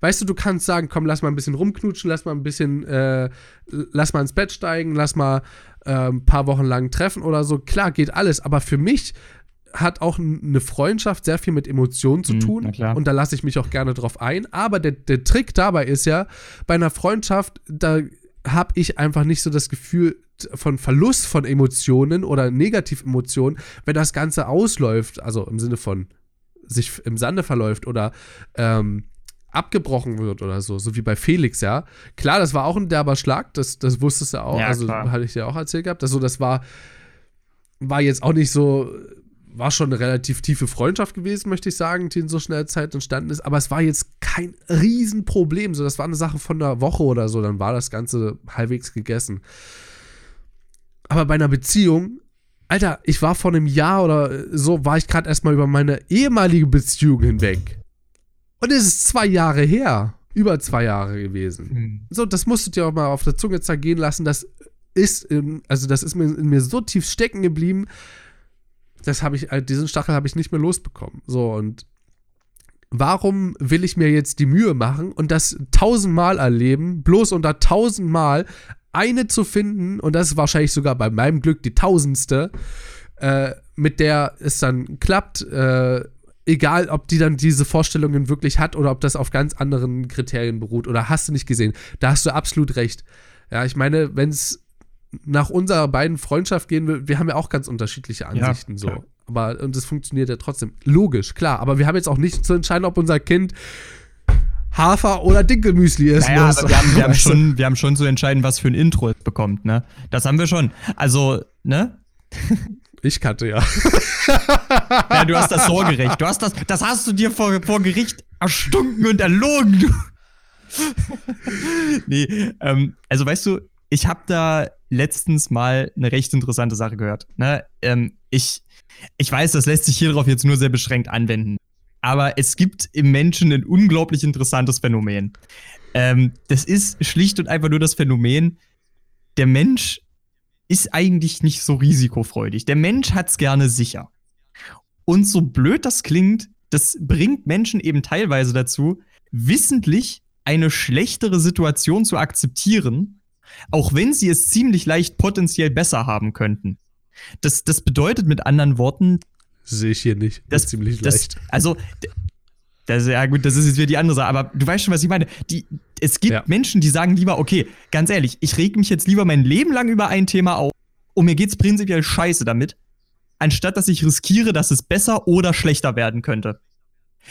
Weißt du, du kannst sagen, komm, lass mal ein bisschen rumknutschen, lass mal ein bisschen, äh, lass mal ins Bett steigen, lass mal äh, ein paar Wochen lang treffen oder so. Klar, geht alles, aber für mich hat auch eine Freundschaft sehr viel mit Emotionen zu mhm, tun. Mhm, und da lasse ich mich auch gerne drauf ein. Aber der, der Trick dabei ist ja, bei einer Freundschaft, da habe ich einfach nicht so das Gefühl von Verlust von Emotionen oder Negativemotionen, wenn das Ganze ausläuft, also im Sinne von sich im Sande verläuft oder ähm, abgebrochen wird oder so, so wie bei Felix, ja. Klar, das war auch ein derber Schlag, das, das wusstest du auch, ja, also hatte ich dir auch erzählt gehabt, also das war, war jetzt auch nicht so war schon eine relativ tiefe Freundschaft gewesen, möchte ich sagen, die in so schnell Zeit entstanden ist. Aber es war jetzt kein Riesenproblem. So, das war eine Sache von einer Woche oder so, dann war das Ganze halbwegs gegessen. Aber bei einer Beziehung, Alter, ich war vor einem Jahr oder so, war ich gerade erstmal über meine ehemalige Beziehung hinweg. Und es ist zwei Jahre her. Über zwei Jahre gewesen. Mhm. So, das musst du dir auch mal auf der Zunge zergehen lassen. Das ist, also das ist mir in mir so tief stecken geblieben das habe ich, äh, diesen Stachel habe ich nicht mehr losbekommen. So, und warum will ich mir jetzt die Mühe machen und das tausendmal erleben, bloß unter tausendmal eine zu finden, und das ist wahrscheinlich sogar bei meinem Glück die tausendste, äh, mit der es dann klappt, äh, egal ob die dann diese Vorstellungen wirklich hat oder ob das auf ganz anderen Kriterien beruht oder hast du nicht gesehen. Da hast du absolut recht. Ja, ich meine, wenn es nach unserer beiden Freundschaft gehen wir, wir haben ja auch ganz unterschiedliche Ansichten ja, so. Aber und es funktioniert ja trotzdem. Logisch, klar. Aber wir haben jetzt auch nicht zu entscheiden, ob unser Kind Hafer oder Dinkelmüsli ist. Naja, aber wir haben, wir, [LAUGHS] haben schon, wir haben schon zu entscheiden, was für ein Intro es bekommt, ne? Das haben wir schon. Also, ne? Ich kannte ja. ja, du hast das Sorgerecht. Du hast das, das hast du dir vor, vor Gericht erstunken und erlogen. Du. [LAUGHS] nee, ähm, also weißt du, ich habe da letztens mal eine recht interessante Sache gehört. Ne? Ähm, ich, ich weiß, das lässt sich hierauf jetzt nur sehr beschränkt anwenden. Aber es gibt im Menschen ein unglaublich interessantes Phänomen. Ähm, das ist schlicht und einfach nur das Phänomen, der Mensch ist eigentlich nicht so risikofreudig. Der Mensch hat es gerne sicher. Und so blöd das klingt, das bringt Menschen eben teilweise dazu, wissentlich eine schlechtere Situation zu akzeptieren, auch wenn sie es ziemlich leicht potenziell besser haben könnten. Das, das bedeutet mit anderen Worten. Sehe ich hier nicht. Das, ziemlich das, leicht. Also, das, ja gut, das ist jetzt wieder die andere Sache, aber du weißt schon, was ich meine. Die, es gibt ja. Menschen, die sagen lieber, okay, ganz ehrlich, ich reg mich jetzt lieber mein Leben lang über ein Thema auf und mir geht's prinzipiell scheiße damit, anstatt dass ich riskiere, dass es besser oder schlechter werden könnte.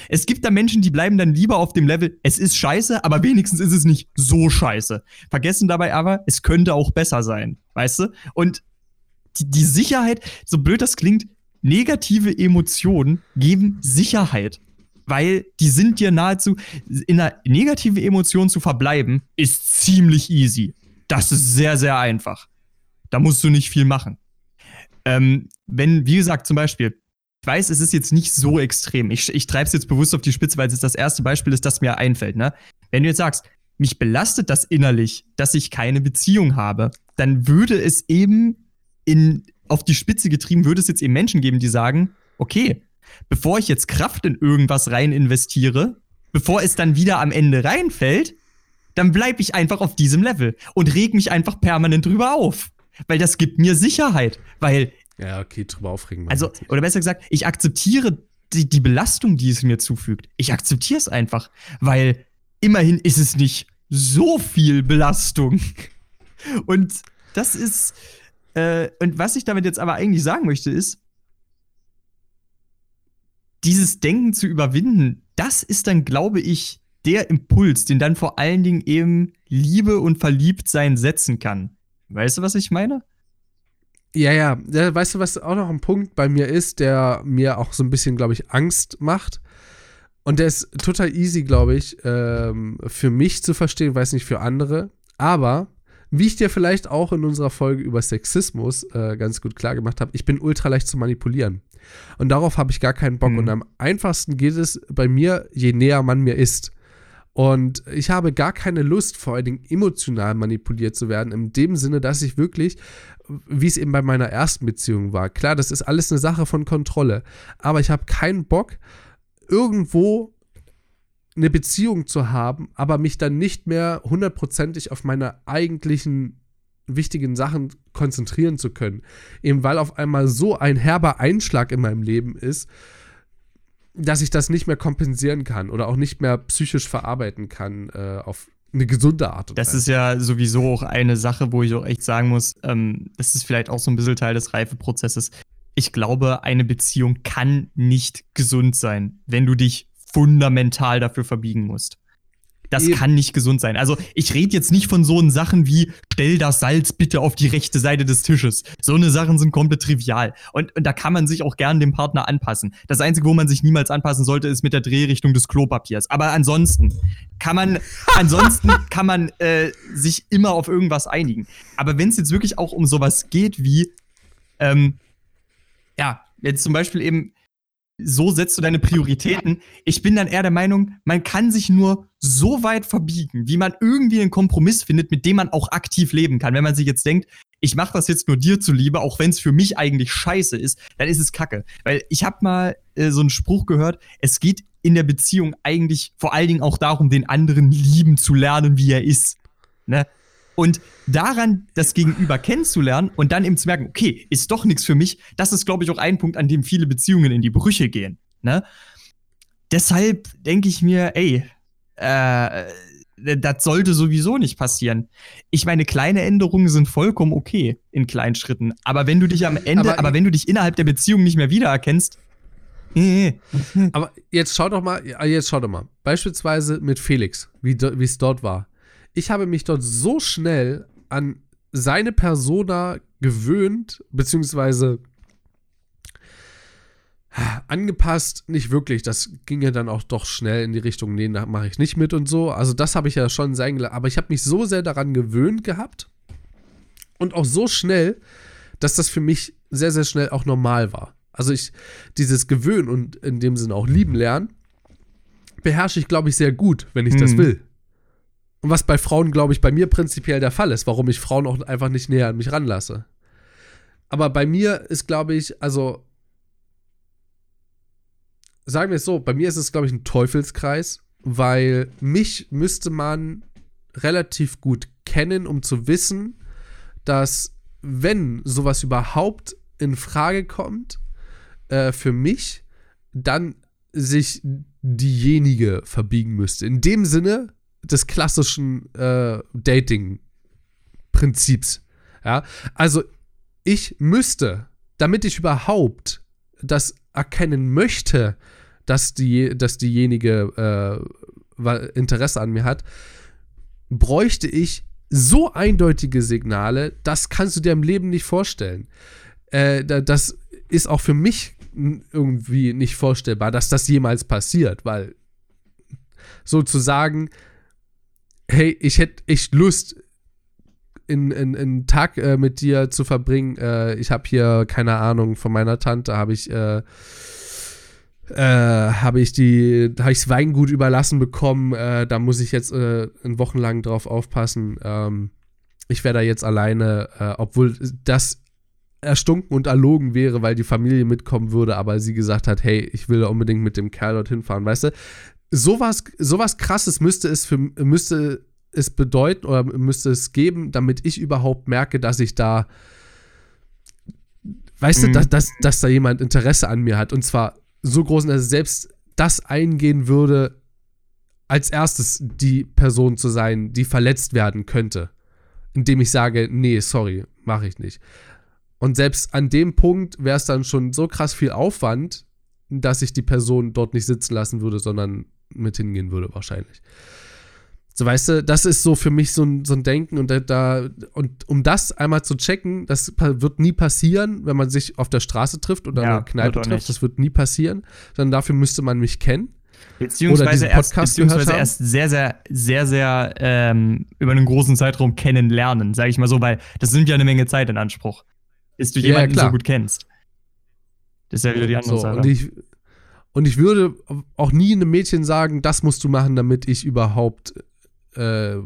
Es gibt da Menschen, die bleiben dann lieber auf dem Level, es ist scheiße, aber wenigstens ist es nicht so scheiße. Vergessen dabei aber, es könnte auch besser sein. Weißt du? Und die, die Sicherheit, so blöd das klingt, negative Emotionen geben Sicherheit. Weil die sind dir nahezu, in einer negativen Emotion zu verbleiben, ist ziemlich easy. Das ist sehr, sehr einfach. Da musst du nicht viel machen. Ähm, wenn, wie gesagt, zum Beispiel, ich weiß, es ist jetzt nicht so extrem. Ich, ich treibe es jetzt bewusst auf die Spitze, weil es das erste Beispiel ist, das mir einfällt. Ne? Wenn du jetzt sagst, mich belastet das innerlich, dass ich keine Beziehung habe, dann würde es eben in, auf die Spitze getrieben, würde es jetzt eben Menschen geben, die sagen, okay, bevor ich jetzt Kraft in irgendwas rein investiere, bevor es dann wieder am Ende reinfällt, dann bleibe ich einfach auf diesem Level und reg mich einfach permanent drüber auf. Weil das gibt mir Sicherheit. Weil ja, okay, drüber aufregen. Also, oder besser gesagt, ich akzeptiere die, die Belastung, die es mir zufügt. Ich akzeptiere es einfach, weil immerhin ist es nicht so viel Belastung. [LAUGHS] Und das ist, äh, und was ich damit jetzt aber eigentlich sagen möchte, ist, dieses Denken zu überwinden, das ist dann, glaube ich, der Impuls, den dann vor allen Dingen eben Liebe und Verliebtsein setzen kann. Weißt du, was ich meine? Ja, ja. ja. Weißt du, was auch noch ein Punkt bei mir ist, der mir auch so ein bisschen, glaube ich, Angst macht? Und der ist total easy, glaube ich, ähm, für mich zu verstehen, weiß nicht für andere. Aber wie ich dir vielleicht auch in unserer Folge über Sexismus äh, ganz gut klar gemacht habe, ich bin ultra leicht zu manipulieren. Und darauf habe ich gar keinen Bock. Mhm. Und am einfachsten geht es bei mir, je näher man mir ist. Und ich habe gar keine Lust, vor allen Dingen emotional manipuliert zu werden, in dem Sinne, dass ich wirklich, wie es eben bei meiner ersten Beziehung war, klar, das ist alles eine Sache von Kontrolle, aber ich habe keinen Bock, irgendwo eine Beziehung zu haben, aber mich dann nicht mehr hundertprozentig auf meine eigentlichen wichtigen Sachen konzentrieren zu können. Eben weil auf einmal so ein herber Einschlag in meinem Leben ist, dass ich das nicht mehr kompensieren kann oder auch nicht mehr psychisch verarbeiten kann äh, auf eine gesunde Art und Weise. Das ist ja sowieso auch eine Sache, wo ich auch echt sagen muss, ähm, das ist vielleicht auch so ein bisschen Teil des Reifeprozesses. Ich glaube, eine Beziehung kann nicht gesund sein, wenn du dich fundamental dafür verbiegen musst. Das Eben. kann nicht gesund sein. Also ich rede jetzt nicht von so Sachen wie, stell das Salz bitte auf die rechte Seite des Tisches. So eine Sachen sind komplett trivial. Und, und da kann man sich auch gern dem Partner anpassen. Das Einzige, wo man sich niemals anpassen sollte, ist mit der Drehrichtung des Klopapiers. Aber ansonsten kann man, [LAUGHS] ansonsten kann man äh, sich immer auf irgendwas einigen. Aber wenn es jetzt wirklich auch um sowas geht wie, ähm, ja, jetzt zum Beispiel eben, so setzt du deine Prioritäten. Ich bin dann eher der Meinung, man kann sich nur so weit verbiegen, wie man irgendwie einen Kompromiss findet, mit dem man auch aktiv leben kann. Wenn man sich jetzt denkt, ich mache das jetzt nur dir zuliebe, auch wenn es für mich eigentlich scheiße ist, dann ist es kacke. Weil ich habe mal äh, so einen Spruch gehört, es geht in der Beziehung eigentlich vor allen Dingen auch darum, den anderen lieben zu lernen, wie er ist. Ne? Und daran das Gegenüber kennenzulernen und dann eben zu merken, okay, ist doch nichts für mich, das ist, glaube ich, auch ein Punkt, an dem viele Beziehungen in die Brüche gehen. Ne? Deshalb denke ich mir, ey, äh, das sollte sowieso nicht passieren. Ich meine, kleine Änderungen sind vollkommen okay in kleinen Schritten. Aber wenn du dich am Ende, aber, aber wenn du dich innerhalb der Beziehung nicht mehr wiedererkennst, aber jetzt schau doch mal, jetzt schau doch mal. Beispielsweise mit Felix, wie es dort war ich habe mich dort so schnell an seine Persona gewöhnt, beziehungsweise angepasst, nicht wirklich. Das ging ja dann auch doch schnell in die Richtung, nee, da mache ich nicht mit und so. Also das habe ich ja schon sein gelassen. Aber ich habe mich so sehr daran gewöhnt gehabt und auch so schnell, dass das für mich sehr, sehr schnell auch normal war. Also ich, dieses Gewöhnen und in dem Sinne auch lieben lernen, beherrsche ich, glaube ich, sehr gut, wenn ich hm. das mhm. will. Und was bei Frauen, glaube ich, bei mir prinzipiell der Fall ist, warum ich Frauen auch einfach nicht näher an mich ranlasse. Aber bei mir ist, glaube ich, also sagen wir es so, bei mir ist es, glaube ich, ein Teufelskreis, weil mich müsste man relativ gut kennen, um zu wissen, dass wenn sowas überhaupt in Frage kommt, äh, für mich, dann sich diejenige verbiegen müsste. In dem Sinne, des klassischen äh, Dating-Prinzips. Ja, also ich müsste, damit ich überhaupt das erkennen möchte, dass, die, dass diejenige äh, Interesse an mir hat, bräuchte ich so eindeutige Signale, das kannst du dir im Leben nicht vorstellen. Äh, das ist auch für mich irgendwie nicht vorstellbar, dass das jemals passiert, weil sozusagen hey, ich hätte echt Lust, in, in, in Tag äh, mit dir zu verbringen. Äh, ich habe hier, keine Ahnung, von meiner Tante habe ich, äh, äh, habe ich die, habe ich das Weingut überlassen bekommen. Äh, da muss ich jetzt äh, in Wochen lang drauf aufpassen. Ähm, ich wäre da jetzt alleine, äh, obwohl das erstunken und erlogen wäre, weil die Familie mitkommen würde, aber sie gesagt hat, hey, ich will unbedingt mit dem Kerl dorthin fahren, weißt du? Sowas, sowas krasses müsste es für müsste es bedeuten oder müsste es geben, damit ich überhaupt merke, dass ich da weißt mhm. du, dass, dass, dass da jemand Interesse an mir hat und zwar so groß, dass selbst das eingehen würde, als erstes die Person zu sein, die verletzt werden könnte, indem ich sage, nee, sorry, mache ich nicht. Und selbst an dem Punkt wäre es dann schon so krass viel Aufwand, dass ich die Person dort nicht sitzen lassen würde, sondern mit hingehen würde, wahrscheinlich. So, weißt du, das ist so für mich so ein, so ein Denken und da, und um das einmal zu checken, das wird nie passieren, wenn man sich auf der Straße trifft oder ja, in einer Kneipe trifft, das wird nie passieren, sondern dafür müsste man mich kennen. Beziehungsweise, erst, beziehungsweise erst sehr, sehr, sehr, sehr ähm, über einen großen Zeitraum kennenlernen, sage ich mal so, weil das nimmt ja eine Menge Zeit in Anspruch bis du jemanden ja, so gut kennst. Das ist ja wieder die andere so, Sache. Und ich, und ich würde auch nie einem Mädchen sagen, das musst du machen, damit ich überhaupt äh,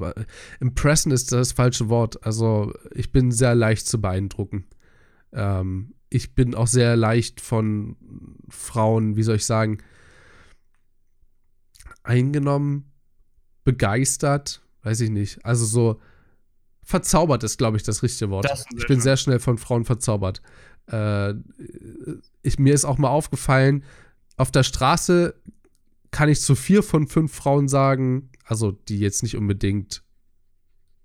impressen ist das falsche Wort. Also ich bin sehr leicht zu beeindrucken. Ähm, ich bin auch sehr leicht von Frauen, wie soll ich sagen, eingenommen, begeistert, weiß ich nicht. Also so, verzaubert ist, glaube ich, das richtige Wort. Das ich bin sehr schnell von Frauen verzaubert. Äh, ich, mir ist auch mal aufgefallen, auf der Straße kann ich zu vier von fünf Frauen sagen, also die jetzt nicht unbedingt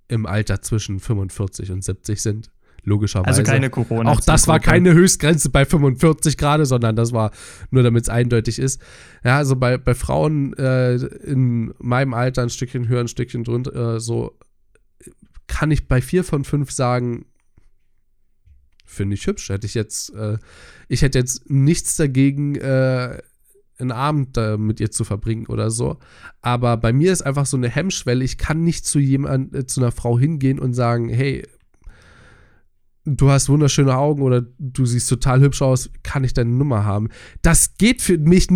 im Alter zwischen 45 und 70 sind, logischerweise. Also keine Corona. Auch das war keine Höchstgrenze bei 45 gerade, sondern das war nur, damit es eindeutig ist. Ja, also bei, bei Frauen äh, in meinem Alter ein Stückchen höher, ein Stückchen drunter, äh, so kann ich bei vier von fünf sagen, finde ich hübsch. Hätte ich jetzt, äh, ich hätte jetzt nichts dagegen, äh, einen Abend äh, mit ihr zu verbringen oder so. Aber bei mir ist einfach so eine Hemmschwelle. Ich kann nicht zu jemand, äh, zu einer Frau hingehen und sagen, hey, du hast wunderschöne Augen oder du siehst total hübsch aus, kann ich deine Nummer haben? Das geht für mich,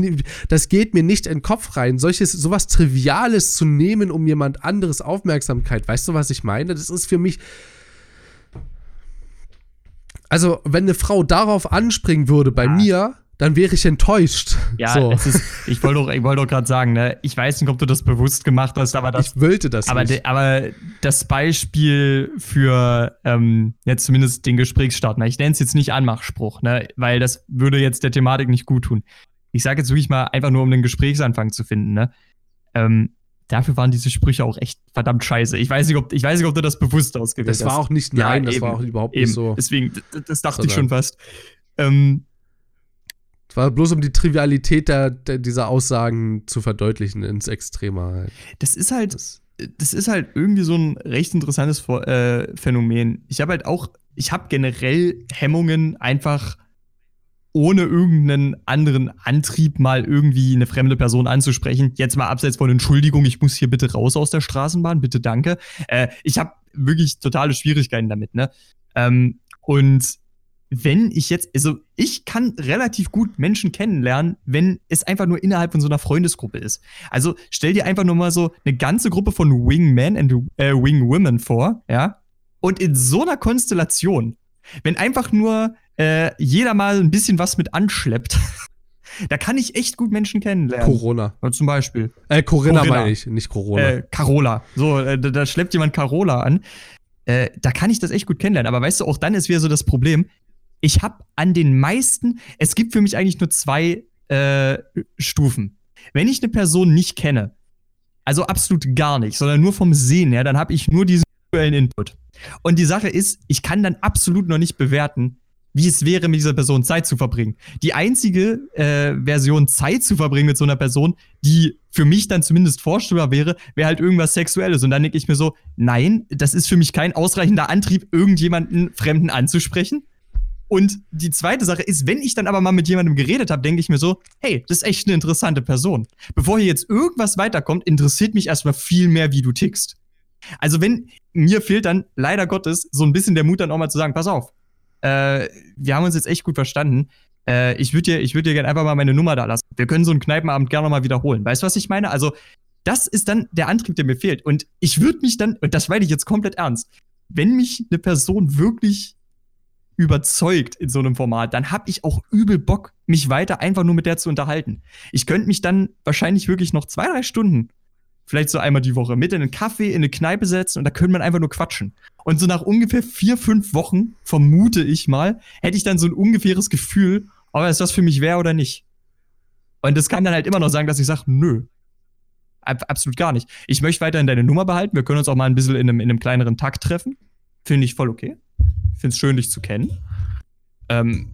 das geht mir nicht in den Kopf rein. Solches, sowas Triviales zu nehmen, um jemand anderes Aufmerksamkeit, weißt du, was ich meine? Das ist für mich. Also, wenn eine Frau darauf anspringen würde bei ja. mir, dann wäre ich enttäuscht. Ja, so. ist, ich wollte doch, wollt doch gerade sagen, ne, ich weiß nicht, ob du das bewusst gemacht hast, aber das. Ich wollte das aber nicht. Aber das Beispiel für ähm, jetzt zumindest den Gesprächsstart, ne, ich nenne es jetzt nicht Anmachspruch, ne, weil das würde jetzt der Thematik nicht gut tun. Ich sage jetzt wirklich mal einfach nur, um den Gesprächsanfang zu finden, ne. Ähm, dafür waren diese Sprüche auch echt verdammt scheiße. Ich weiß nicht, ob, ich weiß nicht, ob du das bewusst ausgewählt hast. Das war auch nicht nein, ja, das war auch überhaupt eben. nicht so. Deswegen, das dachte ich schon fast. Ähm, war bloß um die Trivialität der, der, dieser Aussagen zu verdeutlichen ins Extreme. Das ist halt, das, das ist halt irgendwie so ein recht interessantes äh, Phänomen. Ich habe halt auch, ich habe generell Hemmungen, einfach ohne irgendeinen anderen Antrieb mal irgendwie eine fremde Person anzusprechen. Jetzt mal abseits von Entschuldigung, ich muss hier bitte raus aus der Straßenbahn, bitte danke. Äh, ich habe wirklich totale Schwierigkeiten damit, ne? Ähm, und wenn ich jetzt, also ich kann relativ gut Menschen kennenlernen, wenn es einfach nur innerhalb von so einer Freundesgruppe ist. Also stell dir einfach nur mal so eine ganze Gruppe von Wingmen und äh, Wingwomen vor, ja. Und in so einer Konstellation, wenn einfach nur äh, jeder mal ein bisschen was mit anschleppt, [LAUGHS] da kann ich echt gut Menschen kennenlernen. Corona. Zum Beispiel. Äh, Corinna, Corinna. meine ich, nicht Corona. Äh, Carola. So, äh, da, da schleppt jemand Carola an. Äh, da kann ich das echt gut kennenlernen. Aber weißt du, auch dann ist wieder so das Problem, ich habe an den meisten, es gibt für mich eigentlich nur zwei äh, Stufen. Wenn ich eine Person nicht kenne, also absolut gar nicht, sondern nur vom Sehen her, dann habe ich nur diesen visuellen Input. Und die Sache ist, ich kann dann absolut noch nicht bewerten, wie es wäre, mit dieser Person Zeit zu verbringen. Die einzige äh, Version Zeit zu verbringen mit so einer Person, die für mich dann zumindest vorstellbar wäre, wäre halt irgendwas Sexuelles. Und dann denke ich mir so, nein, das ist für mich kein ausreichender Antrieb, irgendjemanden Fremden anzusprechen. Und die zweite Sache ist, wenn ich dann aber mal mit jemandem geredet habe, denke ich mir so, hey, das ist echt eine interessante Person. Bevor hier jetzt irgendwas weiterkommt, interessiert mich erstmal viel mehr, wie du tickst. Also wenn, mir fehlt dann leider Gottes so ein bisschen der Mut dann auch mal zu sagen, pass auf, äh, wir haben uns jetzt echt gut verstanden. Äh, ich würde dir, würd dir gerne einfach mal meine Nummer da lassen. Wir können so einen Kneipenabend gerne mal wiederholen. Weißt du, was ich meine? Also, das ist dann der Antrieb, der mir fehlt. Und ich würde mich dann, und das meine ich jetzt komplett ernst, wenn mich eine Person wirklich überzeugt in so einem Format, dann habe ich auch übel Bock, mich weiter einfach nur mit der zu unterhalten. Ich könnte mich dann wahrscheinlich wirklich noch zwei, drei Stunden, vielleicht so einmal die Woche, mit in einen Kaffee, in eine Kneipe setzen und da könnte man einfach nur quatschen. Und so nach ungefähr vier, fünf Wochen, vermute ich mal, hätte ich dann so ein ungefähres Gefühl, ob es das für mich wäre oder nicht. Und das kann dann halt immer noch sagen, dass ich sage, nö. absolut gar nicht. Ich möchte weiterhin deine Nummer behalten. Wir können uns auch mal ein bisschen in einem, in einem kleineren Takt treffen. Finde ich voll okay. Finde es schön, dich zu kennen. Ähm,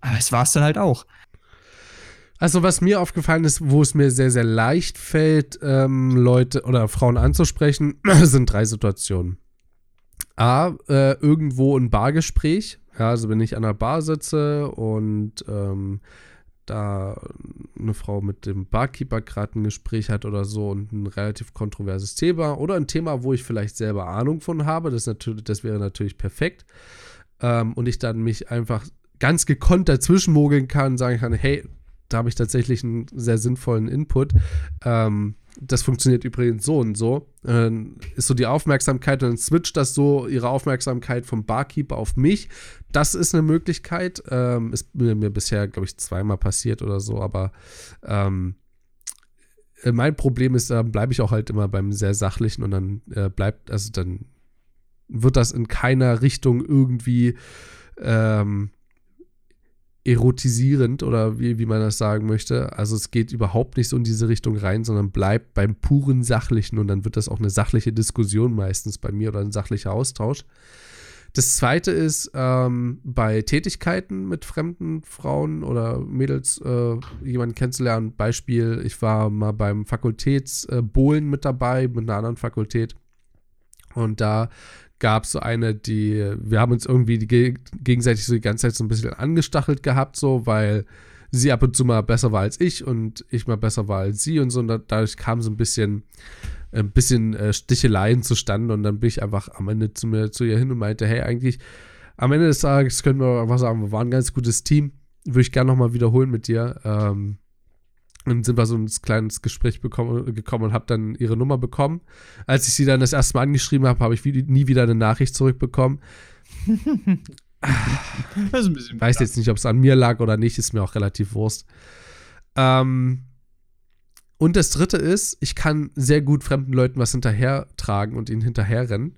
aber es war es dann halt auch. Also, was mir aufgefallen ist, wo es mir sehr, sehr leicht fällt, ähm, Leute oder Frauen anzusprechen, [CLEARS THROAT] sind drei Situationen. A, äh, irgendwo ein Bargespräch. Ja, also wenn ich an der Bar sitze und ähm, da eine Frau mit dem Barkeeper gerade ein Gespräch hat oder so und ein relativ kontroverses Thema oder ein Thema, wo ich vielleicht selber Ahnung von habe, das, natürlich, das wäre natürlich perfekt. Ähm, und ich dann mich einfach ganz gekonnt dazwischen mogeln kann sagen kann, hey, da habe ich tatsächlich einen sehr sinnvollen Input. Ähm, das funktioniert übrigens so und so. Äh, ist so die Aufmerksamkeit und dann switcht das so ihre Aufmerksamkeit vom Barkeeper auf mich. Das ist eine Möglichkeit. Ähm, ist mir, mir bisher, glaube ich, zweimal passiert oder so, aber ähm, äh, mein Problem ist, da bleibe ich auch halt immer beim sehr sachlichen und dann äh, bleibt, also dann wird das in keiner Richtung irgendwie ähm, erotisierend oder wie, wie man das sagen möchte. Also es geht überhaupt nicht so in diese Richtung rein, sondern bleibt beim puren Sachlichen und dann wird das auch eine sachliche Diskussion meistens bei mir oder ein sachlicher Austausch. Das zweite ist ähm, bei Tätigkeiten mit fremden Frauen oder Mädels äh, jemanden kennenzulernen. Beispiel, ich war mal beim Fakultätsbohlen mit dabei, mit einer anderen Fakultät. Und da gab so eine, die, wir haben uns irgendwie die, gegenseitig so die ganze Zeit so ein bisschen angestachelt gehabt, so, weil sie ab und zu mal besser war als ich und ich mal besser war als sie und so. Und dadurch kam so ein bisschen, ein bisschen äh, Sticheleien zustande und dann bin ich einfach am Ende zu mir, zu ihr hin und meinte, hey, eigentlich, am Ende des Tages können wir einfach sagen, wir waren ein ganz gutes Team. Würde ich gerne nochmal wiederholen mit dir. Ähm, dann sind wir so ein kleines Gespräch bekommen, gekommen und habe dann ihre Nummer bekommen. Als ich sie dann das erste Mal angeschrieben habe, habe ich nie wieder eine Nachricht zurückbekommen. [LAUGHS] bisschen Weiß jetzt nicht, ob es an mir lag oder nicht, ist mir auch relativ Wurst. Ähm, und das dritte ist, ich kann sehr gut fremden Leuten was hinterher tragen und ihnen hinterherrennen.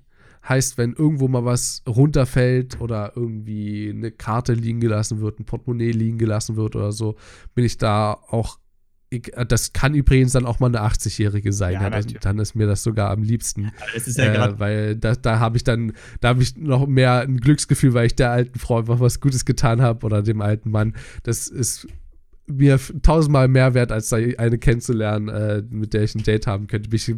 Heißt, wenn irgendwo mal was runterfällt oder irgendwie eine Karte liegen gelassen wird, ein Portemonnaie liegen gelassen wird oder so, bin ich da auch ich, äh, das kann übrigens dann auch mal eine 80-Jährige sein. Ja, ja, dann, dann, ist mir das sogar am liebsten. Ja äh, weil da, da habe ich dann, da habe ich noch mehr ein Glücksgefühl, weil ich der alten Frau einfach was Gutes getan habe oder dem alten Mann. Das ist mir tausendmal mehr wert, als eine kennenzulernen, äh, mit der ich ein Date haben könnte. Bin ich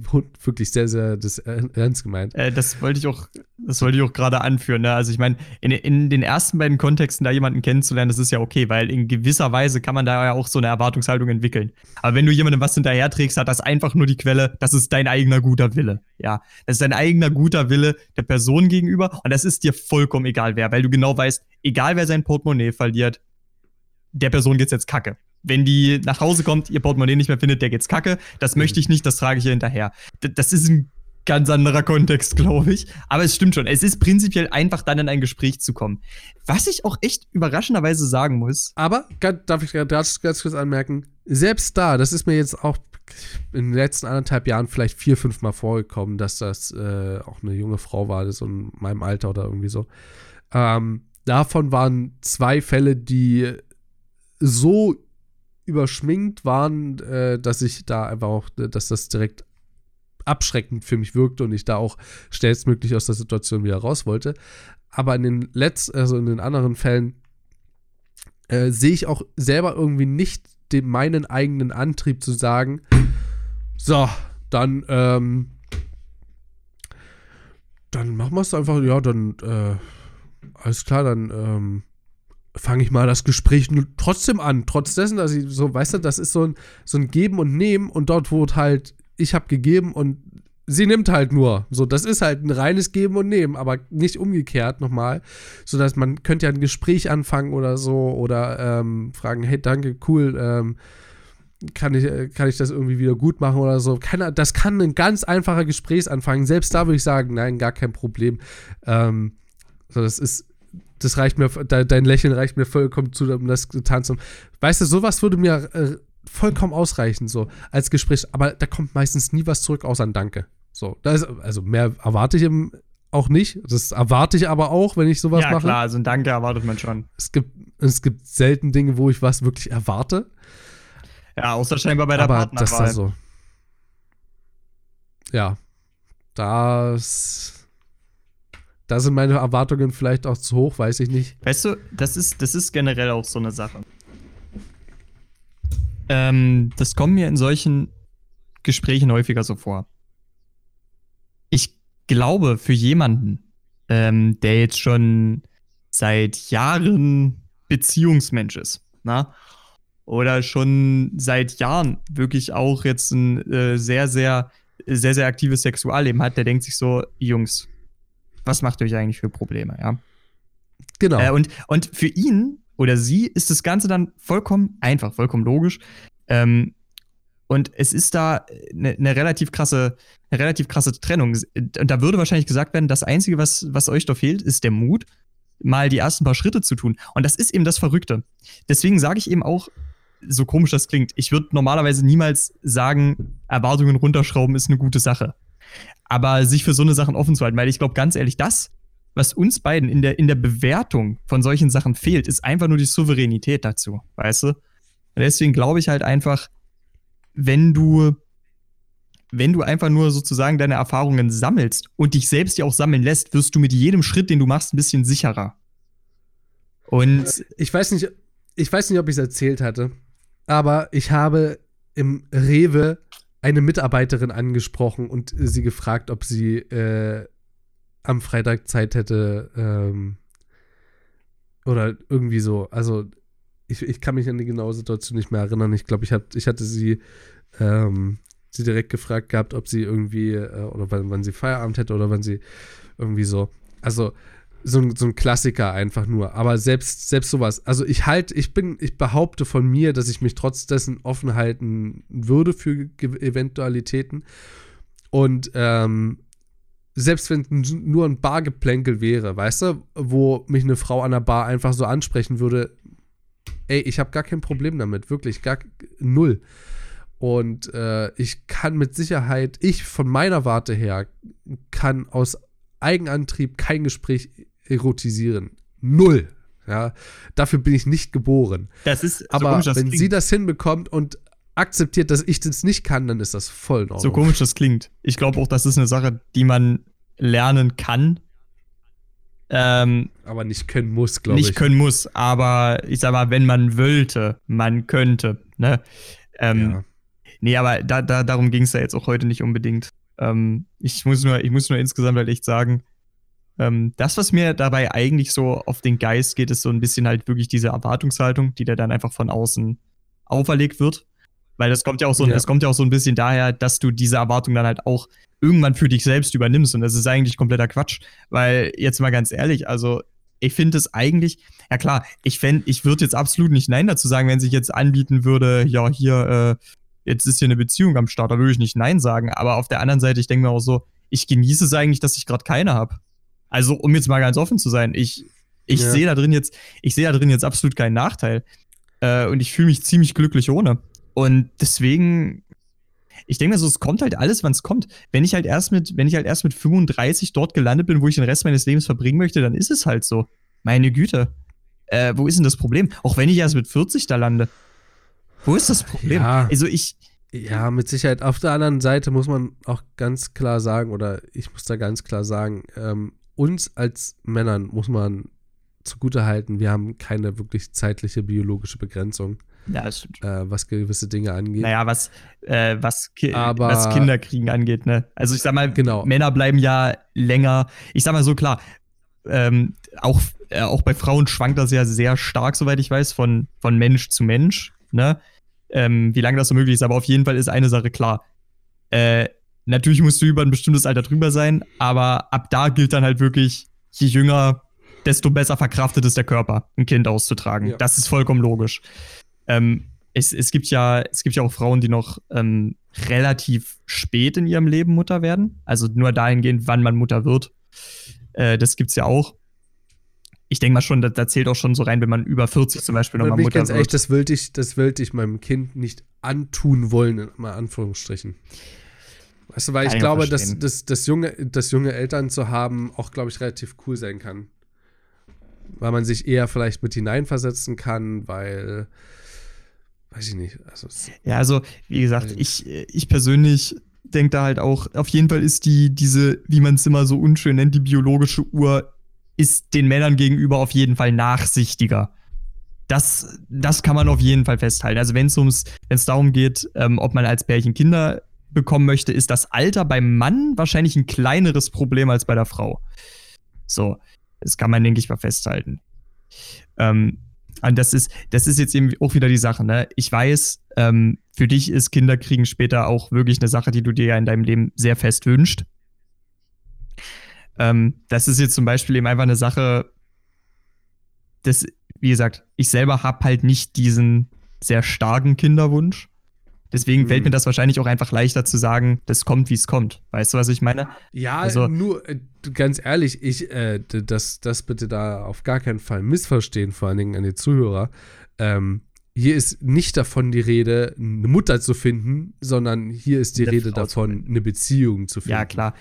wirklich sehr, sehr das, äh, ernst gemeint. Äh, das wollte ich auch, das wollte ich auch gerade anführen. Ne? Also ich meine, in, in den ersten beiden Kontexten da jemanden kennenzulernen, das ist ja okay, weil in gewisser Weise kann man da ja auch so eine Erwartungshaltung entwickeln. Aber wenn du jemandem was hinterherträgst, hat das einfach nur die Quelle, das ist dein eigener guter Wille. Ja, das ist dein eigener guter Wille der Person gegenüber und das ist dir vollkommen egal wer, weil du genau weißt, egal wer sein Portemonnaie verliert, der Person geht's jetzt kacke. Wenn die nach Hause kommt, ihr Portemonnaie nicht mehr findet, der geht's kacke. Das möchte ich nicht, das trage ich hier hinterher. Das ist ein ganz anderer Kontext, glaube ich. Aber es stimmt schon. Es ist prinzipiell einfach, dann in ein Gespräch zu kommen. Was ich auch echt überraschenderweise sagen muss. Aber, darf ich ganz, ganz kurz anmerken, selbst da, das ist mir jetzt auch in den letzten anderthalb Jahren vielleicht vier, fünf Mal vorgekommen, dass das äh, auch eine junge Frau war, so in meinem Alter oder irgendwie so. Ähm, davon waren zwei Fälle, die so überschminkt waren, äh, dass ich da einfach auch, dass das direkt abschreckend für mich wirkte und ich da auch schnellstmöglich aus der Situation wieder raus wollte. Aber in den letzten, also in den anderen Fällen äh, sehe ich auch selber irgendwie nicht den meinen eigenen Antrieb zu sagen, so, dann, ähm, dann machen wir es einfach, ja, dann, äh, alles klar, dann, ähm, fange ich mal das Gespräch trotzdem an. Trotz dessen, dass ich so, weißt du, das ist so ein, so ein Geben und Nehmen und dort wurde halt, ich habe gegeben und sie nimmt halt nur. So, das ist halt ein reines Geben und Nehmen, aber nicht umgekehrt nochmal. So dass man könnte ja ein Gespräch anfangen oder so oder ähm, fragen, hey, danke, cool, ähm, kann ich, kann ich das irgendwie wieder gut machen oder so. Keine, das kann ein ganz einfacher Gesprächsanfang. Selbst da würde ich sagen, nein, gar kein Problem. Ähm, so, das ist, das reicht mir, dein Lächeln reicht mir vollkommen zu, um das getan zu haben. Weißt du, sowas würde mir äh, vollkommen ausreichen, so als Gespräch. Aber da kommt meistens nie was zurück, außer ein Danke. So, ist, also mehr erwarte ich im, auch nicht. Das erwarte ich aber auch, wenn ich sowas ja, mache. Ja, klar, also ein Danke erwartet man schon. Es gibt, es gibt selten Dinge, wo ich was wirklich erwarte. Ja, außer scheinbar bei der aber Partnerwahl. Das da so. Ja, das. Da sind meine Erwartungen vielleicht auch zu hoch, weiß ich nicht. Weißt du, das ist, das ist generell auch so eine Sache. Ähm, das kommt mir in solchen Gesprächen häufiger so vor. Ich glaube, für jemanden, ähm, der jetzt schon seit Jahren Beziehungsmensch ist, na? oder schon seit Jahren wirklich auch jetzt ein äh, sehr, sehr, sehr, sehr aktives Sexualleben hat, der denkt sich so, Jungs, was macht euch eigentlich für Probleme, ja? Genau. Äh, und, und für ihn oder sie ist das Ganze dann vollkommen einfach, vollkommen logisch. Ähm, und es ist da eine, eine, relativ krasse, eine relativ krasse Trennung. Und da würde wahrscheinlich gesagt werden, das Einzige, was, was euch da fehlt, ist der Mut, mal die ersten paar Schritte zu tun. Und das ist eben das Verrückte. Deswegen sage ich eben auch, so komisch das klingt, ich würde normalerweise niemals sagen, Erwartungen runterschrauben ist eine gute Sache. Aber sich für so eine Sachen offen zu halten, weil ich glaube, ganz ehrlich, das, was uns beiden in der, in der Bewertung von solchen Sachen fehlt, ist einfach nur die Souveränität dazu, weißt du? Deswegen glaube ich halt einfach, wenn du, wenn du einfach nur sozusagen deine Erfahrungen sammelst und dich selbst ja auch sammeln lässt, wirst du mit jedem Schritt, den du machst, ein bisschen sicherer. Und ich weiß nicht, ich weiß nicht, ob ich es erzählt hatte, aber ich habe im Rewe eine Mitarbeiterin angesprochen und sie gefragt, ob sie äh, am Freitag Zeit hätte ähm, oder irgendwie so. Also ich, ich kann mich an die genaue Situation nicht mehr erinnern. Ich glaube, ich, ich hatte sie, ähm, sie direkt gefragt gehabt, ob sie irgendwie äh, oder wann, wann sie Feierabend hätte oder wann sie irgendwie so. Also so ein, so ein Klassiker einfach nur. Aber selbst, selbst sowas. Also ich halt, ich bin, ich behaupte von mir, dass ich mich trotz dessen offen halten würde für Eventualitäten. Und ähm, selbst wenn nur ein Bargeplänkel wäre, weißt du, wo mich eine Frau an der Bar einfach so ansprechen würde, ey, ich habe gar kein Problem damit, wirklich, gar null. Und äh, ich kann mit Sicherheit, ich von meiner Warte her, kann aus Eigenantrieb kein Gespräch erotisieren. Null. Ja, dafür bin ich nicht geboren. Das ist, so aber komisch, wenn klingt. sie das hinbekommt und akzeptiert, dass ich das nicht kann, dann ist das voll Ordnung. So komisch das klingt. Ich glaube auch, das ist eine Sache, die man lernen kann. Ähm, aber nicht können muss, glaube ich. Nicht können muss, aber ich sag mal, wenn man wollte, man könnte. Ne? Ähm, ja. Nee, aber da, da, darum ging es ja jetzt auch heute nicht unbedingt. Ähm, ich, muss nur, ich muss nur insgesamt halt echt sagen, ähm, das, was mir dabei eigentlich so auf den Geist geht, ist so ein bisschen halt wirklich diese Erwartungshaltung, die da dann einfach von außen auferlegt wird. Weil das kommt ja auch so, ja. das kommt ja auch so ein bisschen daher, dass du diese Erwartung dann halt auch irgendwann für dich selbst übernimmst. Und das ist eigentlich kompletter Quatsch. Weil, jetzt mal ganz ehrlich, also ich finde es eigentlich, ja klar, ich fände, ich würde jetzt absolut nicht Nein dazu sagen, wenn sich jetzt anbieten würde, ja, hier, äh, jetzt ist hier eine Beziehung am Start, da würde ich nicht Nein sagen. Aber auf der anderen Seite, ich denke mir auch so, ich genieße es eigentlich, dass ich gerade keine habe. Also, um jetzt mal ganz offen zu sein, ich, ich ja. sehe da drin jetzt, ich sehe da drin jetzt absolut keinen Nachteil. Äh, und ich fühle mich ziemlich glücklich ohne. Und deswegen, ich denke so, es kommt halt alles, wann es kommt. Wenn ich halt erst mit, wenn ich halt erst mit 35 dort gelandet bin, wo ich den Rest meines Lebens verbringen möchte, dann ist es halt so. Meine Güte. Äh, wo ist denn das Problem? Auch wenn ich erst mit 40 da lande. Wo ist das Problem? Ja. Also ich. Ja, mit Sicherheit. Auf der anderen Seite muss man auch ganz klar sagen, oder ich muss da ganz klar sagen, ähm, uns als Männern muss man zugutehalten, wir haben keine wirklich zeitliche biologische Begrenzung. Ja, das stimmt. Äh, was gewisse Dinge angeht. Naja, was, äh, was, ki Aber, was Kinderkriegen angeht, ne? Also ich sag mal, genau. Männer bleiben ja länger. Ich sag mal so klar, ähm, auch, äh, auch bei Frauen schwankt das ja sehr stark, soweit ich weiß, von, von Mensch zu Mensch, ne? Ähm, wie lange das so möglich ist, aber auf jeden Fall ist eine Sache klar. Äh, natürlich musst du über ein bestimmtes Alter drüber sein, aber ab da gilt dann halt wirklich, je jünger, desto besser verkraftet ist der Körper, ein Kind auszutragen. Ja. Das ist vollkommen logisch. Ähm, es, es, gibt ja, es gibt ja auch Frauen, die noch ähm, relativ spät in ihrem Leben Mutter werden. Also nur dahingehend, wann man Mutter wird. Äh, das es ja auch. Ich denke mal schon, da, da, zählt auch schon so rein, wenn man über 40 zum Beispiel nochmal Mutter ganz wird. Ehrlich, das wollte ich, das wollte ich meinem Kind nicht antun wollen, in Anführungsstrichen. Weißt du, weil kann ich glaube, dass, dass, dass, junge, dass junge Eltern zu haben auch, glaube ich, relativ cool sein kann. Weil man sich eher vielleicht mit hineinversetzen kann, weil weiß ich nicht. Also, ja, also, wie gesagt, ich, ich persönlich denke da halt auch, auf jeden Fall ist die, diese, wie man es immer so unschön nennt, die biologische Uhr, ist den Männern gegenüber auf jeden Fall nachsichtiger. Das, das kann man auf jeden Fall festhalten. Also wenn es ums, wenn es darum geht, ähm, ob man als Pärchen Kinder bekommen möchte, ist das Alter beim Mann wahrscheinlich ein kleineres Problem als bei der Frau. So, das kann man, denke ich, mal festhalten. Ähm, und das ist, das ist jetzt eben auch wieder die Sache, ne? Ich weiß, ähm, für dich ist Kinderkriegen später auch wirklich eine Sache, die du dir ja in deinem Leben sehr fest wünschst. Ähm, das ist jetzt zum Beispiel eben einfach eine Sache, das, wie gesagt, ich selber habe halt nicht diesen sehr starken Kinderwunsch. Deswegen fällt mir mhm. das wahrscheinlich auch einfach leichter zu sagen, das kommt, wie es kommt. Weißt du, was ich meine? Ja, also, nur äh, ganz ehrlich, ich, äh, das, das bitte da auf gar keinen Fall missverstehen, vor allen Dingen an die Zuhörer. Ähm, hier ist nicht davon die Rede, eine Mutter zu finden, sondern hier ist die Rede davon, eine Beziehung zu finden. Ja, klar.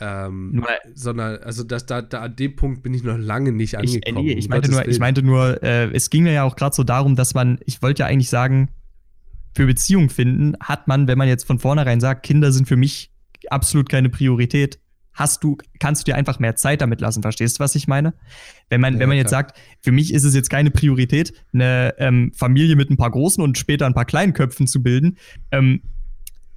Ähm, nur, sondern, also das, da, da, an dem Punkt bin ich noch lange nicht angekommen. Ich, äh, ich, meinte nur, ich meinte nur, äh, es ging mir ja auch gerade so darum, dass man, ich wollte ja eigentlich sagen, für Beziehung finden, hat man, wenn man jetzt von vornherein sagt, Kinder sind für mich absolut keine Priorität, hast du, kannst du dir einfach mehr Zeit damit lassen. Verstehst du, was ich meine? Wenn man, ja, wenn man jetzt sagt, für mich ist es jetzt keine Priorität, eine ähm, Familie mit ein paar großen und später ein paar kleinen Köpfen zu bilden, ähm,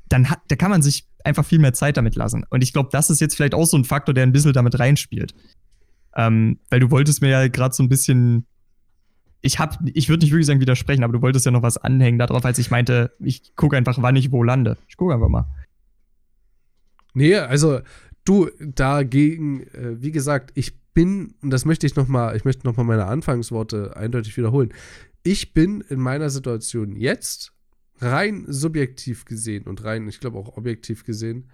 dann hat, da kann man sich einfach viel mehr Zeit damit lassen. Und ich glaube, das ist jetzt vielleicht auch so ein Faktor, der ein bisschen damit reinspielt. Ähm, weil du wolltest mir ja gerade so ein bisschen ich hab, ich würde nicht wirklich sagen widersprechen, aber du wolltest ja noch was anhängen darauf, als ich meinte, ich gucke einfach, wann ich wo lande. Ich gucke einfach mal. Nee, also du dagegen, äh, wie gesagt, ich bin, und das möchte ich noch mal, ich möchte noch mal meine Anfangsworte eindeutig wiederholen. Ich bin in meiner Situation jetzt rein subjektiv gesehen und rein, ich glaube auch objektiv gesehen,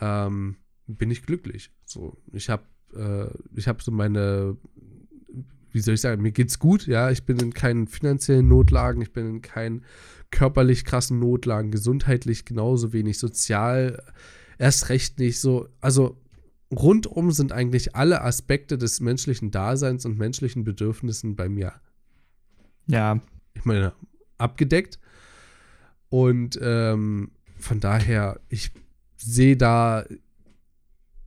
ähm, bin ich glücklich. So, ich habe, äh, ich habe so meine wie soll ich sagen, mir geht's gut, ja, ich bin in keinen finanziellen Notlagen, ich bin in keinen körperlich krassen Notlagen, gesundheitlich genauso wenig, sozial erst recht nicht so. Also rundum sind eigentlich alle Aspekte des menschlichen Daseins und menschlichen Bedürfnissen bei mir. Ja. Ich meine, abgedeckt. Und ähm, von daher, ich sehe da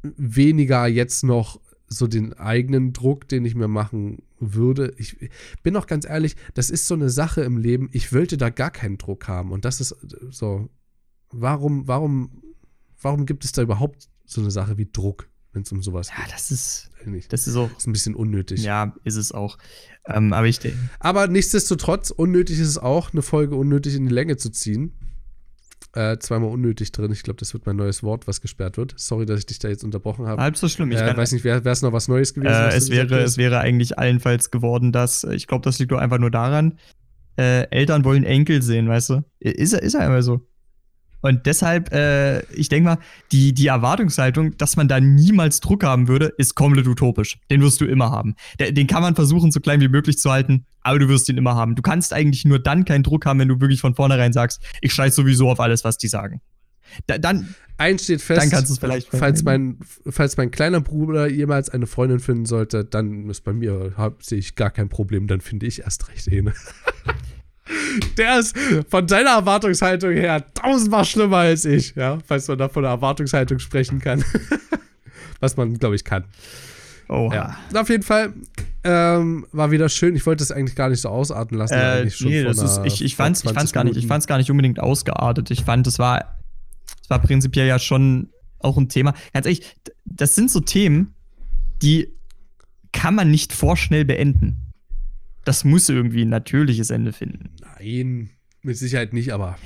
weniger jetzt noch so den eigenen Druck, den ich mir machen würde. Ich bin auch ganz ehrlich, das ist so eine Sache im Leben, ich wollte da gar keinen Druck haben. Und das ist so, warum, warum, warum gibt es da überhaupt so eine Sache wie Druck, wenn es um sowas ja, geht? Ja, das ist, das ist auch. Das ist ein bisschen unnötig. Ja, ist es auch. Ähm, aber ich Aber nichtsdestotrotz, unnötig ist es auch, eine Folge unnötig in die Länge zu ziehen. Äh, zweimal unnötig drin. Ich glaube, das wird mein neues Wort, was gesperrt wird. Sorry, dass ich dich da jetzt unterbrochen habe. Halb so schlimm. Ich äh, weiß nicht, wäre es noch was Neues gewesen? Äh, es, wäre, es wäre eigentlich allenfalls geworden, dass, ich glaube, das liegt doch einfach nur daran, äh, Eltern wollen Enkel sehen, weißt du? Ist, ist ja immer so. Und deshalb, äh, ich denke mal, die, die Erwartungshaltung, dass man da niemals Druck haben würde, ist komplett utopisch. Den wirst du immer haben. Den kann man versuchen, so klein wie möglich zu halten, aber du wirst ihn immer haben. Du kannst eigentlich nur dann keinen Druck haben, wenn du wirklich von vornherein sagst, ich scheiß sowieso auf alles, was die sagen. Da, dann. Eins steht fest, dann kannst du es vielleicht falls mein, falls mein kleiner Bruder jemals eine Freundin finden sollte, dann ist bei mir, sehe ich gar kein Problem, dann finde ich erst recht eine. [LAUGHS] Der ist von deiner Erwartungshaltung her tausendmal schlimmer als ich, ja, falls man da von der Erwartungshaltung sprechen kann. [LAUGHS] Was man, glaube ich, kann. Oh. Ja. Auf jeden Fall ähm, war wieder schön. Ich wollte es eigentlich gar nicht so ausarten lassen. Äh, nee, das ist, ich, ich fand es ich fand's gar nicht, ich fand's gar nicht unbedingt ausgeartet. Ich fand, es war, es war prinzipiell ja schon auch ein Thema. Ganz ehrlich, das sind so Themen, die kann man nicht vorschnell beenden das muss irgendwie ein natürliches Ende finden. Nein, mit Sicherheit nicht, aber.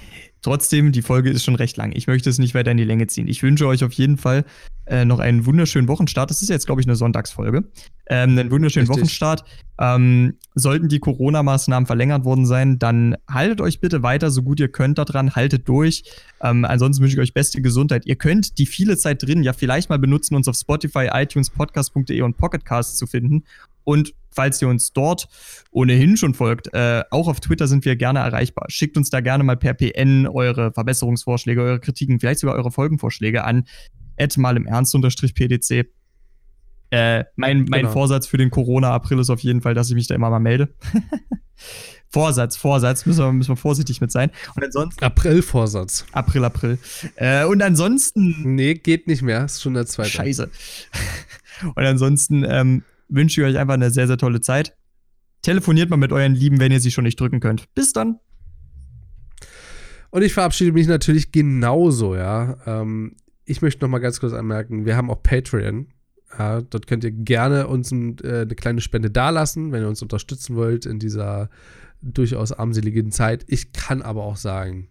Trotzdem, die Folge ist schon recht lang. Ich möchte es nicht weiter in die Länge ziehen. Ich wünsche euch auf jeden Fall äh, noch einen wunderschönen Wochenstart. Das ist jetzt, glaube ich, eine Sonntagsfolge. Ähm, einen wunderschönen Richtig. Wochenstart. Ähm, sollten die Corona-Maßnahmen verlängert worden sein, dann haltet euch bitte weiter, so gut ihr könnt daran, haltet durch. Ähm, ansonsten wünsche ich euch beste Gesundheit. Ihr könnt die viele Zeit drin ja vielleicht mal benutzen, uns auf Spotify, iTunes, Podcast.de und Pocketcast zu finden. Und falls ihr uns dort ohnehin schon folgt, äh, auch auf Twitter sind wir gerne erreichbar. Schickt uns da gerne mal per PN eure Verbesserungsvorschläge, eure Kritiken, vielleicht sogar eure Folgenvorschläge an mal im Ernst unterstrich PDC. Äh, mein, mein genau. Vorsatz für den Corona-April ist auf jeden Fall, dass ich mich da immer mal melde. [LAUGHS] Vorsatz, Vorsatz, müssen wir, müssen wir vorsichtig mit sein. Und ansonsten. April-Vorsatz. April, April. Äh, und ansonsten. Nee, geht nicht mehr. Ist schon der zweite. Scheiße. [LAUGHS] und ansonsten ähm, wünsche ich euch einfach eine sehr, sehr tolle Zeit. Telefoniert mal mit euren Lieben, wenn ihr sie schon nicht drücken könnt. Bis dann. Und ich verabschiede mich natürlich genauso, ja. Ähm, ich möchte noch mal ganz kurz anmerken, wir haben auch Patreon. Ja, dort könnt ihr gerne uns ein, äh, eine kleine Spende dalassen, wenn ihr uns unterstützen wollt in dieser durchaus armseligen Zeit. Ich kann aber auch sagen,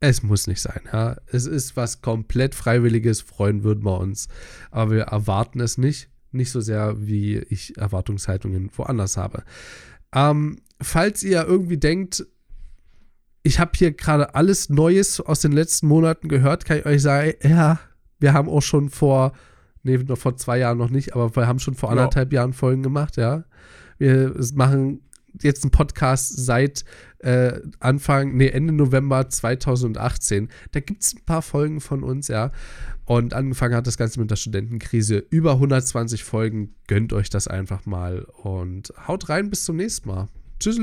es muss nicht sein. Ja. Es ist was komplett Freiwilliges, freuen würden wir uns. Aber wir erwarten es nicht. Nicht so sehr, wie ich Erwartungshaltungen woanders habe. Ähm, falls ihr irgendwie denkt, ich habe hier gerade alles Neues aus den letzten Monaten gehört, kann ich euch sagen, ja, wir haben auch schon vor, nee, noch vor zwei Jahren noch nicht, aber wir haben schon vor anderthalb ja. Jahren Folgen gemacht, ja. Wir machen jetzt einen Podcast seit äh, Anfang, nee, Ende November 2018. Da gibt es ein paar Folgen von uns, ja. Und angefangen hat das Ganze mit der Studentenkrise. Über 120 Folgen. Gönnt euch das einfach mal und haut rein bis zum nächsten Mal. Tschüss.